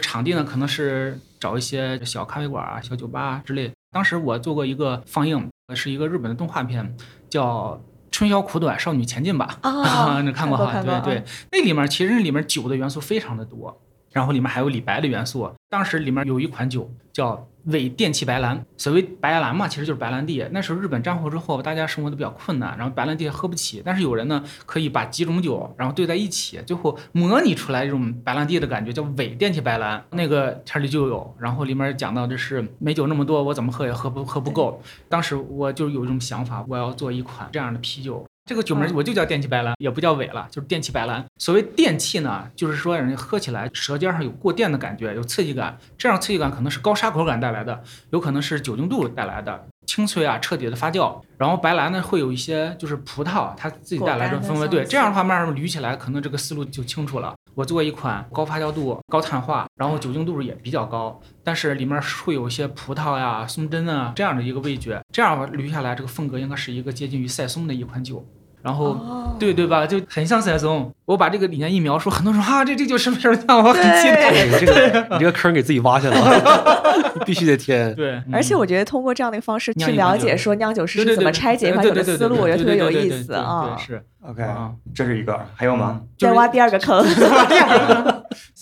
S4: 场地呢可能是找一些小咖啡馆啊、小酒吧啊之类。当时我做过一个放映，是一个日本的动画片，叫。春宵苦短，少女前进吧。
S2: 啊
S4: 你看过哈？对对，那里面其实里面酒的元素非常的多，然后里面还有李白的元素。当时里面有一款酒叫伪电气白兰，所谓白兰嘛，其实就是白兰地。那时候日本战后之后，大家生活的比较困难，然后白兰地喝不起，但是有人呢可以把几种酒然后兑在一起，最后模拟出来这种白兰地的感觉，叫伪电气白兰。那个片里就有，然后里面讲到这是美酒那么多，我怎么喝也喝不喝不够。当时我就有一种想法，我要做一款这样的啤酒。这个酒名我就叫电气白兰，也不叫尾了，就是电气白兰。所谓电气呢，就是说人家喝起来舌尖上有过电的感觉，有刺激感。这样刺激感可能是高沙口感带来的，有可能是酒精度带来的，清脆啊，彻底的发酵。然后白兰呢，会有一些就是葡萄它自己带来的风味。对，这样的话慢慢捋起来，可能这个思路就清楚了。我做一款高发酵度、高碳化，然后酒精度也比较高，但是里面会有一些葡萄呀、松针啊这样的一个味觉，这样捋下来，这个风格应该是一个接近于赛松的一款酒。然后，
S2: 哦
S4: 对对吧？就很像赛松。我把这个理念一描述，很多人说啊，这这就什么时候酿？我很期待。
S3: 哎，你这个你这个坑给自己挖下了，必须得填。
S4: 对，
S2: 而且
S4: 嗯
S2: 我觉得通过这样的方式去了解说酿酒师是怎么拆解一款酒的思路，我觉得特别有意思啊
S4: 对，。是
S1: OK，、
S4: 啊，
S1: 这是一个，还有吗？
S4: 就是
S2: 再挖第二个坑，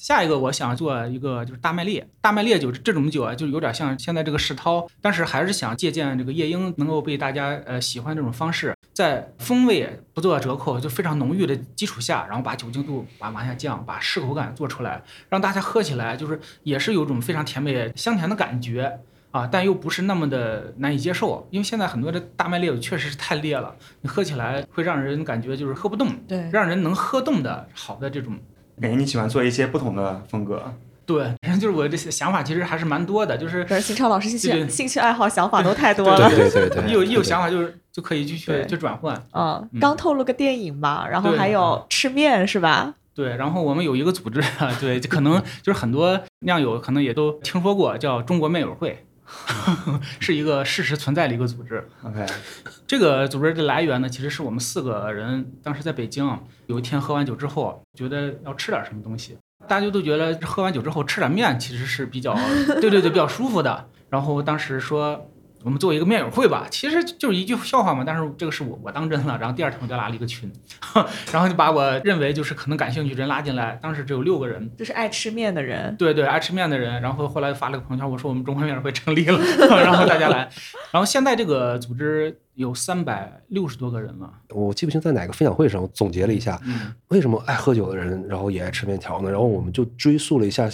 S4: 下一个我想做一个就是大麦烈，大麦烈酒这种酒啊，就有点像现在这个世涛，但是还是想借鉴这个夜莺能够被大家呃喜欢这种方式，在风味不做折扣，就非常浓郁的基础下，然后把酒精度把往下降，把适口感做出来，让大家喝起来就是也是有种非常甜美香甜的感觉。啊，但又不是那么的难以接受，因为现在很多的大麦烈酒确实是太烈了，你喝起来会让人感觉就是喝不动，
S2: 对，
S4: 让人能喝动的好的这种
S1: 感觉你喜欢做一些不同的风格。
S4: 对，反正就是我这些想法其实还是蛮多的，就是
S2: 可是邢超老师兴趣兴趣爱好想法都太多了。
S3: 对对对对，
S4: 一有一有想法就是就可以去去
S2: 对
S4: 去转换。
S2: 嗯，
S4: 嗯
S2: 刚透露个电影嘛，然后还有吃面是吧？
S4: 对，然后我们有一个组织，啊对，就可能就是很多酿友可能也都听说过，叫中国面友会，是一个事实存在的一个组织。
S1: OK，
S4: 这个组织的来源呢，其实是我们四个人当时在北京，有一天喝完酒之后，觉得要吃点什么东西，大家都觉得喝完酒之后吃点面其实是比较，对对对，比较舒服的。然后当时说。我们做一个面友会吧，其实就是一句笑话嘛。但是这个是我我当真了，然后第二天我就拉了一个群，然后就把我认为就是可能感兴趣的人拉进来。当时只有六个人，
S2: 就是爱吃面的人，
S4: 对对，爱吃面的人，然后后来发了个朋友圈，我说我们中国面友会成立了，然后大家来，然后现在这个组织有三百六十多个人了，
S3: 我记不清在哪个分享会上我总结了一下，
S4: 嗯
S3: 为什么爱喝酒的人，然后也爱吃面条呢？然后我们就追溯了一下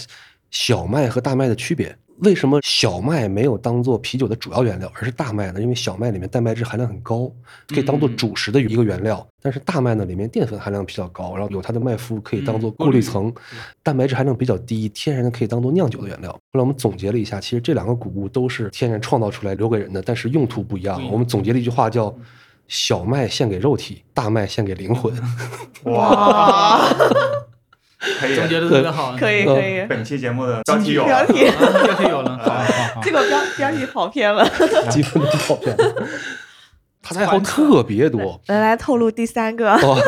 S3: 小麦和大麦的区别。为什么小麦没有当做啤酒的主要原料，而是大麦呢？因为小麦里面蛋白质含量很高，可以当做主食的一个原料。但是大麦呢，里面淀粉含量比较高，然后有它的麦麸可以当做过滤层，蛋白质含量比较低，天然的可以当做酿酒的原料。后来我们总结了一下，其实这两个谷物都是天然创造出来留给人的，但是用途不一样
S4: 不一。样
S3: 我们总结了一句话叫。小麦献给肉体，大麦献给灵魂。
S2: 哇，
S1: 可以。
S4: 总结的特别好，
S2: 可以可以，
S1: 本期节目的标题有了，
S2: 标题。
S4: 啊标题有了，好好好。
S2: 结果标标题跑偏了。
S3: 基本都跑偏了。他的爱好特别多。
S2: 来来透露第三个，
S3: 哦，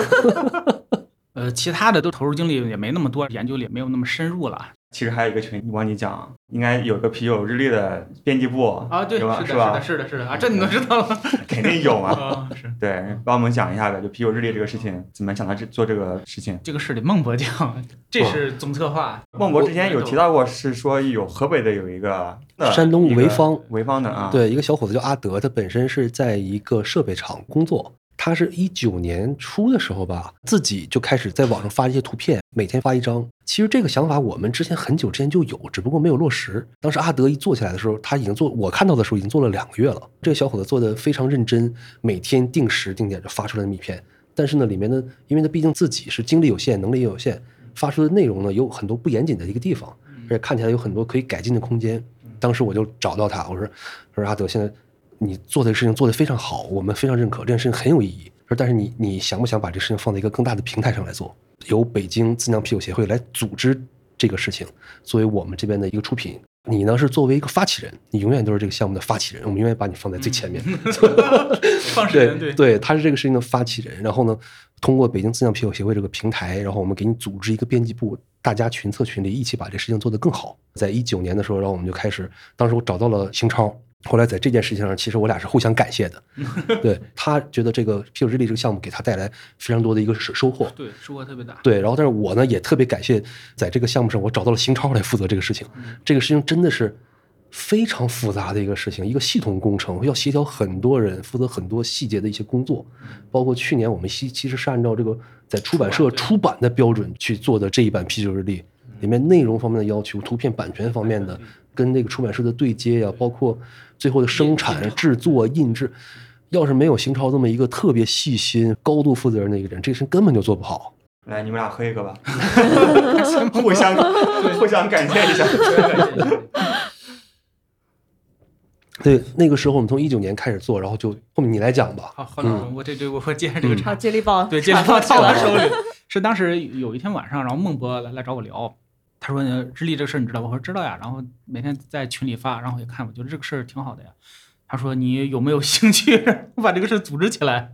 S4: 呃，其他的都投入精力也没那么多，研究也没有那么深入了
S1: 其实还有一个群，我忘记讲，应该有个啤酒日历的编辑部
S4: 啊。对，是
S1: 有吧？
S4: 是
S1: 吧
S4: 的，？是的，是的啊，这你都知道了
S1: 肯定有啊。
S4: 啊？是
S1: 对，帮我们讲一下呗，就啤酒日历这个事情，怎么想到这做这个事情？
S4: 这个事得孟博讲，这是总策划。
S1: 孟博之前有提到过，是说有河北的有一个
S3: 山东潍坊
S1: 潍坊的啊，，
S3: 对，一个小伙子叫阿德，他本身是在一个设备厂工作。他是一九年初的时候吧，自己就开始在网上发一些图片，每天发一张。其实这个想法我们之前很久之前就有，只不过没有落实。当时阿德一做起来的时候，他已经做，我看到的时候已经做了两个月了。这个小伙子做的非常认真，每天定时定点就发出来的密片。但是呢，里面的因为他毕竟自己是精力有限，能力也有限，发出的内容呢有很多不严谨的一个地方，而且看起来有很多可以改进的空间。当时我就找到他，我说：“我说阿德，现在你做这个事情做得非常好，我们非常认可，这件事情很有意义。说但是你你想不想把这事情放在一个更大的平台上来做？由北京自酿啤酒协会来组织这个事情，作为我们这边的一个出品。你呢是作为一个发起人，你永远都是这个项目的发起人，我们永远把你放在最前面。
S4: 创始人对
S3: 对，他是这个事情的发起人。然后呢，通过北京自酿啤酒协会这个平台，然后我们给你组织一个编辑部，大家群策群力，一起把这事情做得更好。在一九年的时候，然后我们就开始，当时我找到了邢超。后来在这件事情上，其实我俩是互相感谢的。对他觉得这个啤酒日历这个项目给他带来非常多的一个收收获。
S4: 对，收获特别大。
S3: 对，然后但是我呢也特别感谢，在这个项目上我找到了邢超来负责这个事情。这个事情真的是非常复杂的一个事情，一个系统工程，要协调很多人，负责很多细节的一些工作。包括去年我们其其实是按照这个在出版社出版的标准去做的这一版啤酒日历，里面内容方面的要求、图片版权方面的。跟那个出版社的对接呀，包括最后的生产、制作、印制，要是没有邢超这么一个特别细心、高度负责任的一个人，这个事根本就做不好。
S1: 来，你们俩喝一个吧，互相互相感谢一下。
S3: 对，那个时候我们从一九年开始做，然后就后面你来讲吧。
S4: 好，好了，我这这我我接着这个
S2: 好，接力棒，
S4: 对，接力棒到我手里。是当时有一天晚上，然后孟博来来找我聊。他说：“日历这个事儿你知道？”我说：“知道呀。”然后每天在群里发，然后也看，我觉得这个事儿挺好的呀。他说：“你有没有兴趣 把这个事儿组织起来？”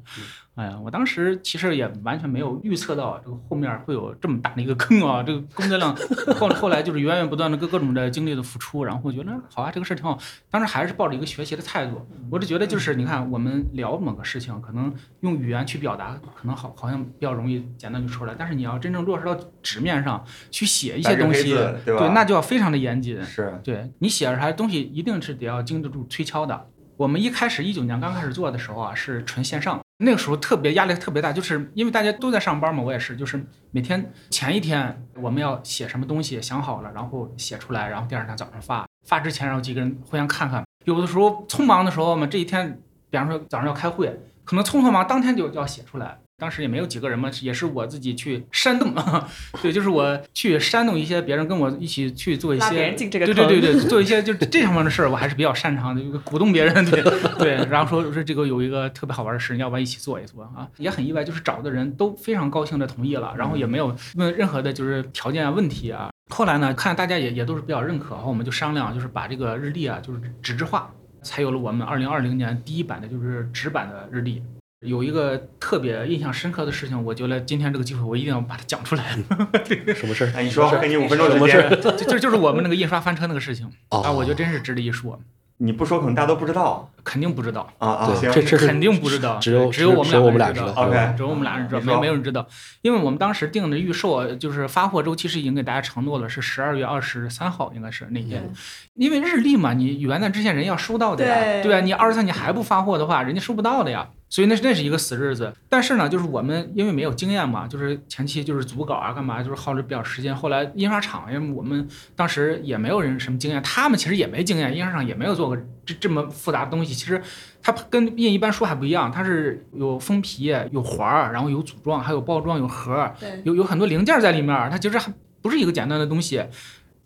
S4: 哎呀，我当时其实也完全没有预测到这个后面会有这么大的一个坑啊！这个工作量 后后来就是源源不断的各各种的精力的付出，然后我觉得好啊，这个事儿挺好。当时还是抱着一个学习的态度，我就觉得就是你看我们聊某个事情，可能用语言去表达，可能好好像比较容易简单就出来，但是你要真正落实到纸面上去写一些东西，
S1: 对
S4: 对，那就要非常的严谨。
S1: 是，
S4: 对你写出来东西一定是得要经得住推敲的。我们一开始一九年刚开始做的时候啊，是纯线上。那个时候特别压力特别大，就是因为大家都在上班嘛，我也是，就是每天前一天我们要写什么东西，想好了，然后写出来，然后第二天早上发。发之前，然后几个人互相看看。有的时候匆忙的时候嘛，这一天，比方说早上要开会，可能匆匆忙当天就要写出来。当时也没有几个人嘛，也是我自己去煽动，对，就是我去煽动一些别人跟我一起去做一些，对对对对，做一些就这方面的事儿，我还是比较擅长的，鼓动别人，对对，然后说说这个有一个特别好玩的事，你要不要一起做一做啊？也很意外，就是找的人都非常高兴的同意了，然后也没有问任何的就是条件啊问题啊。后来呢，看大家也也都是比较认可，然后我们就商量，就是把这个日历啊，就是纸质化，才有了我们二零二零年第一版的就是纸版的日历。有一个特别印象深刻的事情，我觉得今天这个机会我一定要把它讲出来。
S3: 什么事儿？
S1: 哎，你说，给你五分钟
S3: 什么事？
S4: 就就就是我们那个印刷翻车那个事情啊，我觉得真是值得一说。
S1: 你不说，可能大家都不知道。
S4: 肯定不知道
S1: 啊啊！
S3: 这这
S4: 肯定不知道，
S3: 只有
S4: 只有我们
S3: 俩知道。
S1: OK，
S4: 只有我们俩人知道，没没有人知道。因为我们当时定的预售，就是发货周期是已经给大家承诺了，是十二月二十三号，应该是那天。因为日历嘛，你元旦之前人要收到的呀，对吧？你二十三你还不发货的话，人家收不到的呀。所以那是那是一个死日子。但是呢，就是我们因为没有经验嘛，就是前期就是组稿啊，干嘛，就是耗着比较时间。后来印刷厂，因为我们当时也没有人什么经验，他们其实也没经验，印刷厂也没有做过这这么复杂的东西。其实它跟印一般书还不一样，它是有封皮、有环儿，然后有组装，还有包装、有盒儿，有有很多零件在里面。它其实还不是一个简单的东西。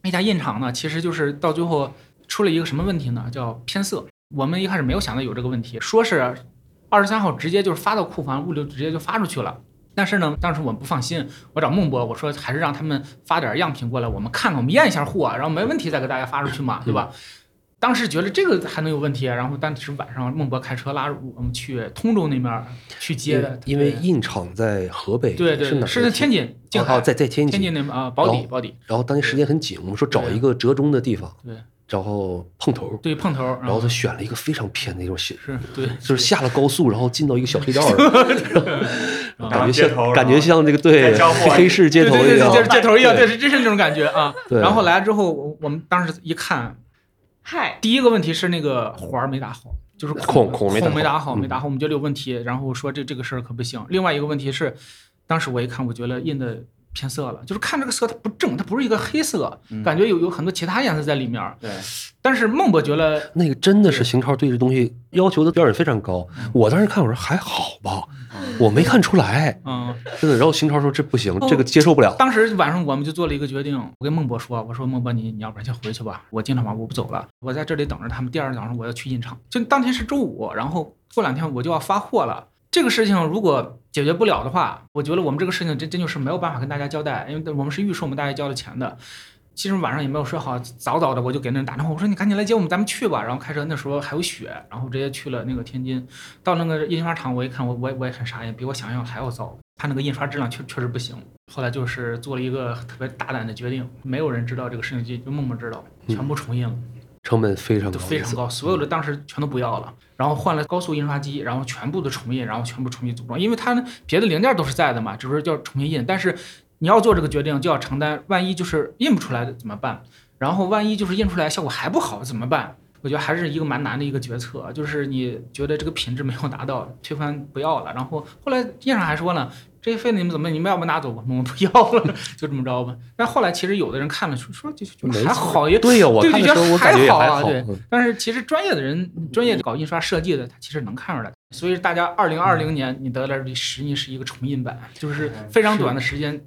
S4: 那家印厂呢，其实就是到最后出了一个什么问题呢？叫偏色。我们一开始没有想到有这个问题，说是。二十三号直接就是发到库房，物流直接就发出去了。但是呢，当时我们不放心，我找孟博，我说还是让他们发点样品过来，我们看看，我们验一下货，然后没问题再给大家发出去嘛，对吧？当时觉得这个还能有问题，然后当时晚上孟博开车拉我们去通州那边去接的，
S3: 因为印厂在河北，
S4: 对对，
S3: 是
S4: 是在天津，
S3: 哦，在在天津，
S4: 天津那边啊，保底保底。
S3: 然后当时时间很紧，我们说找一个折中的地方。
S4: 对。
S3: 然后碰头，
S4: 对碰头，
S3: 然后他选了一个非常偏的一种写，
S4: 是对，
S3: 就是下了高速，然后进到一个小黑道 感觉像感觉像那个对黑市街头一样，
S4: 就是街头一样，对，是真是那种感觉啊。然后来了之后，我们当时一看，
S2: 嗨，
S4: 第一个问题是那个环没打好。就是
S3: 孔孔没打好
S4: 没打好，
S3: 嗯
S4: 没打好，我们觉得有问题，然后说这这个事儿可不行。另外一个问题是，当时我一看，我觉得印的偏色了，就是看这个色它不正，它不是一个黑色，
S1: 嗯
S4: 感觉有有很多其他颜色在里面。
S1: 对，
S4: 但是孟博觉得
S3: 那个真的是邢超对这东西要求的标准非常高。
S4: 嗯
S3: 我当时看我说还好吧，我没看出来，
S4: 嗯，
S3: 真的。然后邢超说这不行，
S4: 哦
S3: 这个接受不了。
S4: 当时晚上我们就做了一个决定，我跟孟博说，我说孟博你你要不然先回去吧，我进厂房我不走了，我在这里等着他们。第二天早上我要去印厂，就当天是周五，然后过两天我就要发货了。这个事情如果解决不了的话，我觉得我们这个事情真真就是没有办法跟大家交代，因为我们是预售我们大家交了钱的。其实晚上也没有睡好，早早的我就给那人打电话，我说你赶紧来接我们，咱们去吧。然后开车那时候还有雪，然后直接去了那个天津，到那个印刷厂我一看，我我也我也很傻眼，比我想象还要糟。他那个印刷质量确确实不行。后来就是做了一个特别大胆的决定，没有人知道这个事情，就就默默知道，全部重印了，
S3: 成本非常高，
S4: 非常高，所有的当时全都不要了，然后换了高速印刷机，然后全部的重印，然后全部重新组装，因为它呢别的零件都是在的嘛，只是叫重新印，但是你要做这个决定，就要承担万一就是印不出来的怎么办？然后万一就是印出来效果还不好怎么办？我觉得还是一个蛮难的一个决策，就是你觉得这个品质没有达到，推翻不要了。然后后来印上还说呢，这些费你们怎么你们要不拿走吧？我们不要了，就这么着吧。但后来其实有的人看了说说就就还好也
S3: 对呀，我
S4: 对
S3: 看的时候我感觉还
S4: 好啊，
S3: 还好。
S4: 对
S3: 嗯。
S4: 但是其实专业的人，专业搞印刷设计的，他其实能看出来。所以大家二零二零年你得了这十你是一个重印版，就是非常短的时间，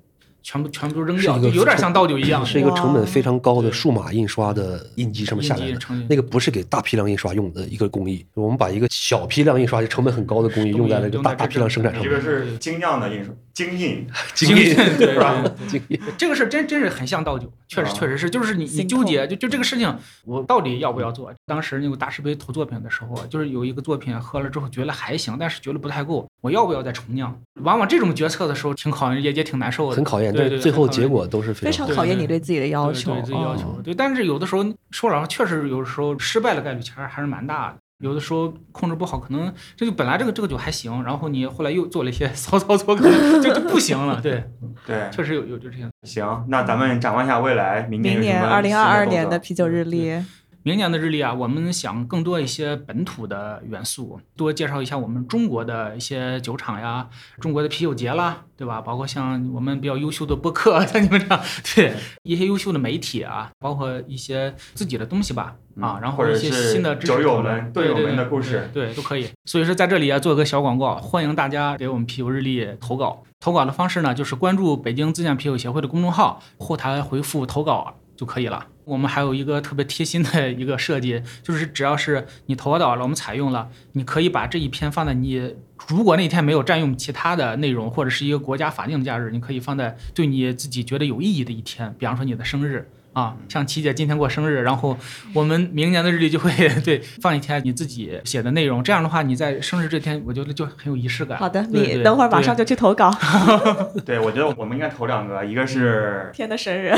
S4: 全部全部都扔掉，就有点像倒酒一样。
S3: 是一个成本非常高的数码印刷的印机上面下来的，那个不是给大批量印刷用的一个工艺，我们把一个小批量印刷成本很高的工艺用在了一个大大批量生产上面
S1: 你这个。是精酿的印刷，精印，
S3: 精印
S4: 对
S1: 吧
S4: 对
S3: 精印，
S4: 这个事儿真真是很像倒酒，确实
S1: 啊
S4: 确实是，就是你你纠结，就就这个事情，我到底要不要做？当时那个大师杯投作品的时候，就是有一个作品喝了之后觉得还行，但是觉得不太够，我要不要再重酿？往往这种决策的时候挺考验，也也挺难受的，
S3: 很考验，
S4: 对对
S3: 最后结果都是
S2: 非常。考验你对自己的要求。
S4: 对对自己要求
S2: 嗯。
S4: 对，但是有的时候说老实话，确实有时候失败的概率其实还是蛮大的。有的时候控制不好，可能这就本来这个这个酒还行，然后你后来又做了一些 骚操作，可能就就不行了。对，
S1: 对，
S4: 确实有有就这样。
S1: 行，那咱们展望一下未来，明年
S2: 明年二零二二年的啤酒日历，
S4: 明年的日历啊，我们想更多一些本土的元素，多介绍一下我们中国的一些酒厂呀，中国的啤酒节啦，对吧？包括像我们比较优秀的播客，像你们这样，对一些优秀的媒体啊，包括一些自己的东西吧，啊，
S1: 嗯
S4: 然后一些新的
S1: 酒友们队友们的故事
S4: 对，对都可以。所以说在这里啊，做一个小广告，欢迎大家给我们啤酒日历投稿。投稿的方式呢，就是关注北京自酿啤酒协会的公众号，后台回复投稿就可以了。我们还有一个特别贴心的一个设计，就是只要是你投稿了，我们采用了，你可以把这一篇放在你如果那天没有占用其他的内容，或者是一个国家法定假日，你可以放在对你自己觉得有意义的一天，比方说你的生日。啊，像琪姐今天过生日，然后我们明年的日历就会 对放一天你自己写的内容，这样的话你在生日这天，我觉得就很有仪式感。
S2: 好的，你等会儿马上就去投稿。
S1: 对，我觉得我们应该投两个，一个是
S2: 天的生日，
S1: 我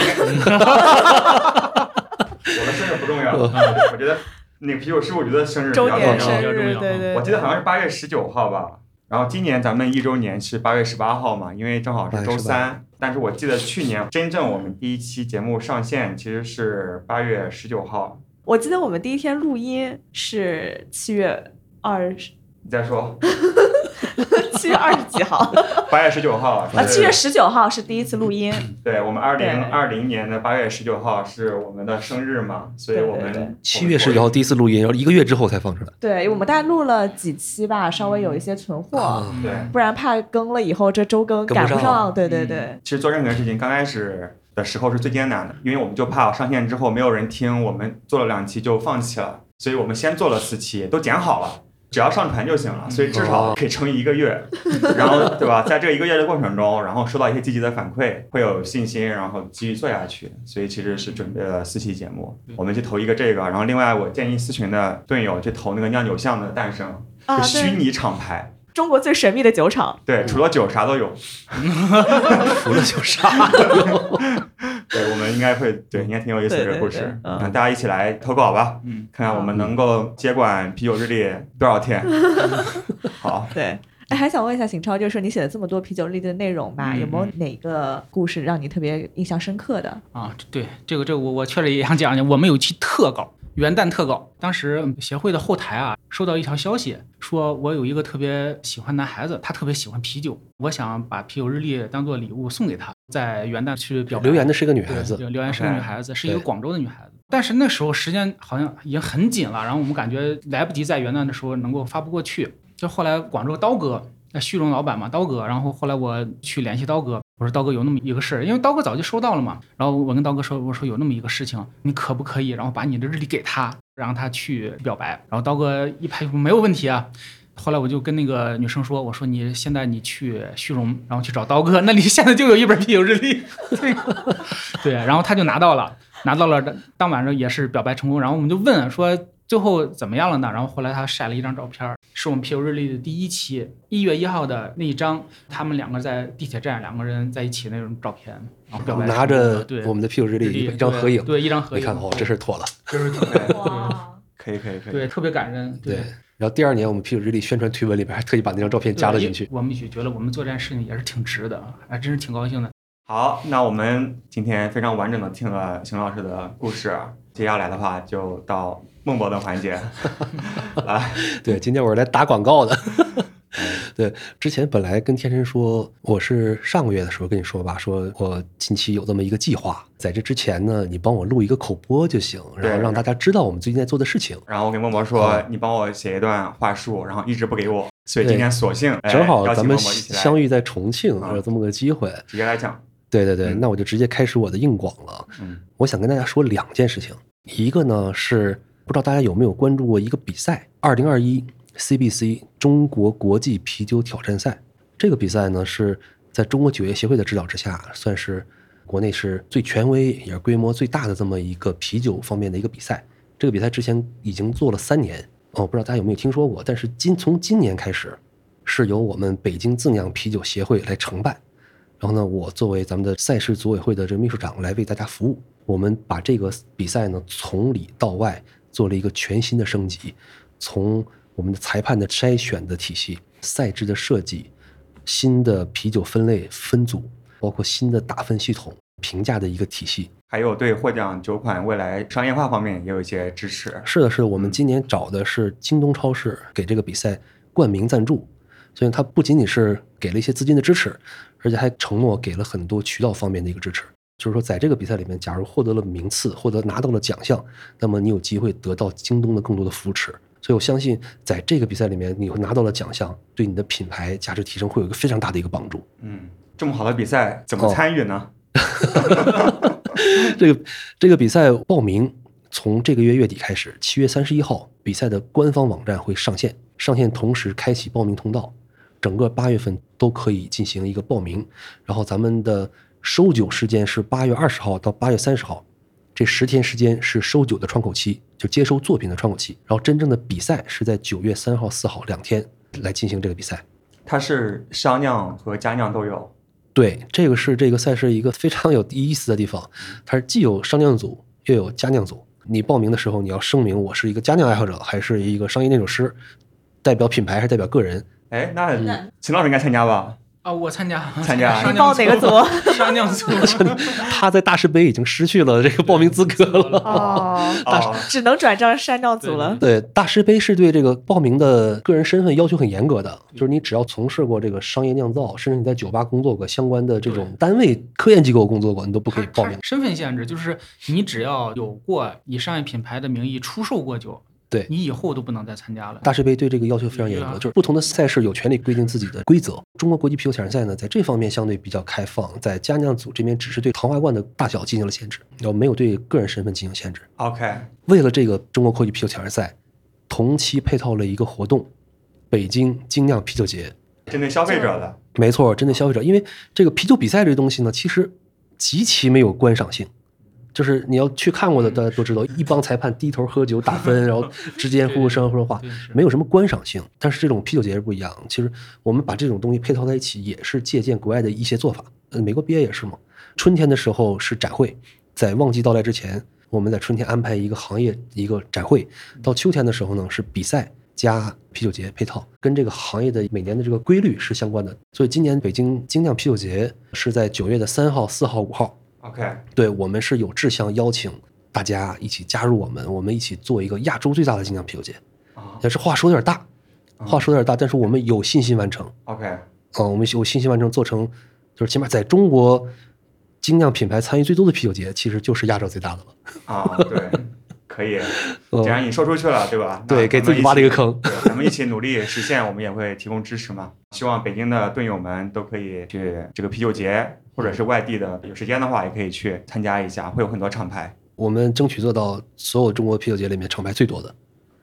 S1: 的生日不重要，嗯我觉得那个啤酒师我觉得生日比较重要。
S2: 生日，
S4: 比较重要
S2: 对对。
S1: 我记得好像是八月十九号吧。然后今年咱们一周年是八月十八号嘛，因为正好是周三。但是我记得去年真正我们第一期节目上线其实是八月十九号。
S2: 我记得我们第一天录音是七月二十，
S1: 你再说，
S2: 七月二十几号。
S1: 八月十九号
S2: 啊，七月十九号是第一次录音，
S1: 对我们二
S2: 对
S1: 零二零年的八月十九号是我们的生日嘛，所以我们
S3: 七月十九号第一次录音，然后一个月之后才放出来。
S2: 对我们大概录了几期吧，稍微有一些存货，
S3: 啊
S1: 对。
S2: 不然怕更了以后这周更赶不
S3: 上。
S2: 上。对对对，
S1: 其实做任何事情刚开始的时候是最艰难的，因为我们就怕上线之后没有人听，我们做了两期就放弃了，所以我们先做了四期，都剪好了。只要上传就行了，所以至少可以撑一个月，然后对吧？在这一个月的过程中，然后收到一些积极的反馈，会有信心，然后继续做下去。所以其实是准备了四期节目，我们去投一个这个，然后另外我建议四群的队友去投那个酿酒巷的诞生，虚，拟厂牌，
S2: 中国最神秘的酒厂，
S1: 对，除了酒啥都有。
S3: 除了酒啥，
S1: 对，我们应该会对，应该挺有意思的这个故事。
S2: 嗯
S1: 大家一起来投稿吧，
S4: 嗯，
S1: 看看我们能够接管啤酒日历多少天。好，
S2: 对。哎，还想问一下邢超，就是说你写了这么多啤酒日历的内容吧，
S4: 嗯
S2: 有没有哪个故事让你特别印象深刻的？
S4: 啊，对这个这个我我确实也想讲讲，我们有一期特稿，元旦特稿，当时协会的后台啊收到一条消息，说我有一个特别喜欢男孩子，他特别喜欢啤酒，我想把啤酒日历当做礼物送给他，在元旦去表白。
S3: 留言的是一个女孩子，
S4: 留言是个女孩子，是一个广州的女孩子。但是那时候时间好像已经很紧了，然后我们感觉来不及在元旦的时候能够发布过去。就后来广州刀哥，那旭荣老板嘛，刀哥，然后后来我去联系刀哥，我说刀哥有那么一个事儿，因为刀哥早就收到了嘛。然后我跟刀哥说，我说有那么一个事情，你可不可以，然后把你的日历给他，让他去表白。然后刀哥一拍没有问题啊。后来我就跟那个女生说：“我说你现在你去虚荣，然后去找刀哥，那里现在就有一本啤酒日历。”对，然后他就拿到了，拿到了，当晚上也是表白成功。然后我们就问说最后怎么样了呢？然后后来他晒了一张照片，是我们啤酒日历的第一期，一月一号的那一张，他们两个在地铁站两个人在一起那种照片，然后表白
S3: 拿着
S4: 对
S3: 我们的啤酒日历一张合影，
S4: 对，一张合影。
S3: 你看哦，这事妥了。
S4: 这是特别
S2: 哇，
S1: 可以可以可以。
S4: 对，特别感人。
S3: 对，然后第二年我们啤酒日历宣传推文里边还特意把那张照片加了进去。
S4: 我们也觉得我们做这件事情也是挺值的，还真是挺高兴的。
S1: 好，那我们今天非常完整的听了邢老师的故事，接下来的话就到孟博的环节。来，
S3: 对，今天我是来打广告的。对，之前本来跟天神说，我是上个月的时候跟你说吧，说我近期有这么一个计划，在这之前呢，你帮我录一个口播就行，然后让大家知道我们最近在做的事情。
S1: 然后我给孟博说，你帮我写一段话术，然后一直不给我，所以今天索性哎
S3: 正好咱们相遇在重庆，
S1: 嗯
S3: 有这么个机会。
S1: 直接来讲。
S3: 对对对，
S1: 嗯
S3: 那我就直接开始我的硬广了。
S1: 嗯，
S3: 我想跟大家说两件事情，一个呢是不知道大家有没有关注过一个比赛，二零二一 CBC 中国国际啤酒挑战赛。这个比赛呢是在中国酒业协会的指导之下，算是国内是最权威也是规模最大的这么一个啤酒方面的一个比赛。这个比赛之前已经做了三年，哦，不知道大家有没有听说过？但是今从今年开始，是由我们北京自酿啤酒协会来承办。然后呢，我作为咱们的赛事组委会的这个秘书长来为大家服务。我们把这个比赛呢从里到外做了一个全新的升级，从我们的裁判的筛选的体系、赛制的设计、新的啤酒分类分组，包括新的打分系统、评价的一个体系。
S1: 还有对获奖酒款未来商业化方面也有一些支持。
S3: 是的，是的，我们今年找的是京东超市给这个比赛冠名赞助，所以它不仅仅是给了一些资金的支持，而且还承诺给了很多渠道方面的一个支持。就是说，在这个比赛里面，假如获得了名次，获得拿到了奖项，那么你有机会得到京东的更多的扶持。所以我相信，在这个比赛里面，你会拿到了奖项，对你的品牌价值提升会有一个非常大的一个帮助。
S1: 嗯，这么好的比赛怎么
S3: 哦
S1: 参与呢？
S3: 这个这个比赛报名从这个月月底开始，七月三十一号，比赛的官方网站会上线，上线同时开启报名通道，整个八月份都可以进行一个报名。然后咱们的收酒时间是八月二十号到八月三十号，这十天时间是收酒的窗口期，就接收作品的窗口期。然后真正的比赛是在九月三号、四号两天来进行这个比赛。
S1: 它是商酿和家酿都有。
S3: 对，这个是这个赛事一个非常有意思的地方，它是既有商酿组又有家酿组。你报名的时候，你要声明我是一个家酿爱好者，还是一个商业酿酒师，代表品牌还是代表个人？
S1: 哎，那
S2: 那
S1: 秦老师应该参加吧？
S4: 啊，我参加
S1: 参加
S2: 你报哪个组？
S4: 商酿组。
S3: 他在大师杯已经失去了这个报名资格了。
S2: 哦，
S1: 哦，
S2: 只能转战山酿组了。
S3: 对，大师杯是对这个报名的个人身份要求很严格的，就是你只要从事过这个商业酿造，甚至你在酒吧工作过相关的这种单位、科研机构工作过，你都不可以报名。
S4: 身份限制就是你只要有过以商业品牌的名义出售过酒，
S3: 对
S4: 你以后都不能再参加了。
S3: 大师杯对这个要求非常严格，就是不同的赛事有权利规定自己的规则。中国国际啤酒挑战赛呢，在这方面相对比较开放，在家酿组这边只是对糖化罐的大小进行了限制，然后没有对个人身份进行限制。
S1: OK，
S3: 为了这个中国国际啤酒挑战赛，同期配套了一个活动——北京精酿啤酒节。
S1: 针对消费者的。
S3: 没错，针对消费者，因为这个啤酒比赛这个东西呢，其实极其没有观赏性。就是你要去看过的，大家都知道，一帮裁判低头喝酒打分，然后之间互相说话，没有什么观赏性。但是这种啤酒节是不一样，其实我们把这种东西配套在一起，也是借鉴国外的一些做法。呃，美国 BA 也是嘛。春天的时候是展会，在旺季到来之前，我们在春天安排一个行业一个展会，到秋天的时候呢是比赛加啤酒节配套，跟这个行业的每年的这个规律是相关的。所以今年北京精酿啤酒节是在九月的三号、四号、五号。
S1: OK，
S3: 对我们是有志向邀请大家一起加入我们，我们一起做一个亚洲最大的精酿啤酒节。
S1: 啊，
S3: 但是话说有点大，话说有点大，但是我们有信心完成。
S1: OK，
S3: 啊、我们有信心完成做成，就是起码在中国精酿品牌参与最多的啤酒节，其实就是亚洲最大的了。
S1: 啊，对，可以，
S3: 嗯
S1: 既然你说出去了，对吧？
S3: 对，给自己挖了一个坑。
S1: 对，咱们一起努力实现，我们也会提供支持嘛。希望北京的队友们都可以去这个啤酒节，或者是外地的，有时间的话也可以去参加一下，会有很多厂牌。
S3: 我们争取做到所有中国啤酒节里面厂牌最多的。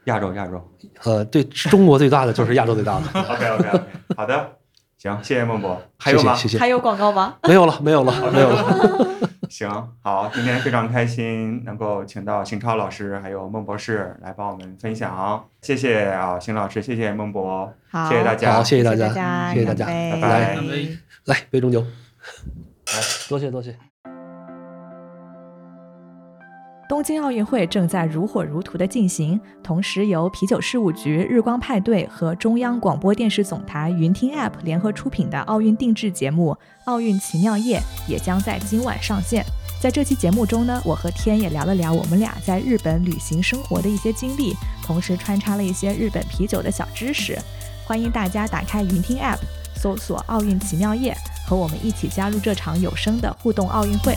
S1: 亚洲，亚洲。
S3: 呃，对，中国最大的就是亚洲最大的。
S1: OK OK OK，好的，行，谢谢孟博。还有吗？
S3: 谢谢。
S2: 还有广告吗？
S3: 没有了，没有了，没有了。
S1: 行，好，今天非常开心能够请到邢超老师还有孟博士来帮我们分享，谢谢啊，邢老师，谢谢孟博，
S2: 好，
S1: 谢谢大家
S3: 好，谢谢大家，谢谢大家，
S1: 拜拜
S3: 来杯中酒，
S1: 来
S3: 多谢多谢。
S2: 东京奥运会正在如火如荼的进行，同时由啤酒事务局、日光派对和中央广播电视总台云听 App 联合出品的奥运定制节目《奥运奇妙夜》也将在今晚上线。在这期节目中呢，我和天也聊了聊我们俩在日本旅行生活的一些经历，同时穿插了一些日本啤酒的小知识。欢迎大家打开云听 App，搜索“奥运奇妙夜”，和我们一起加入这场有声的互动奥运会。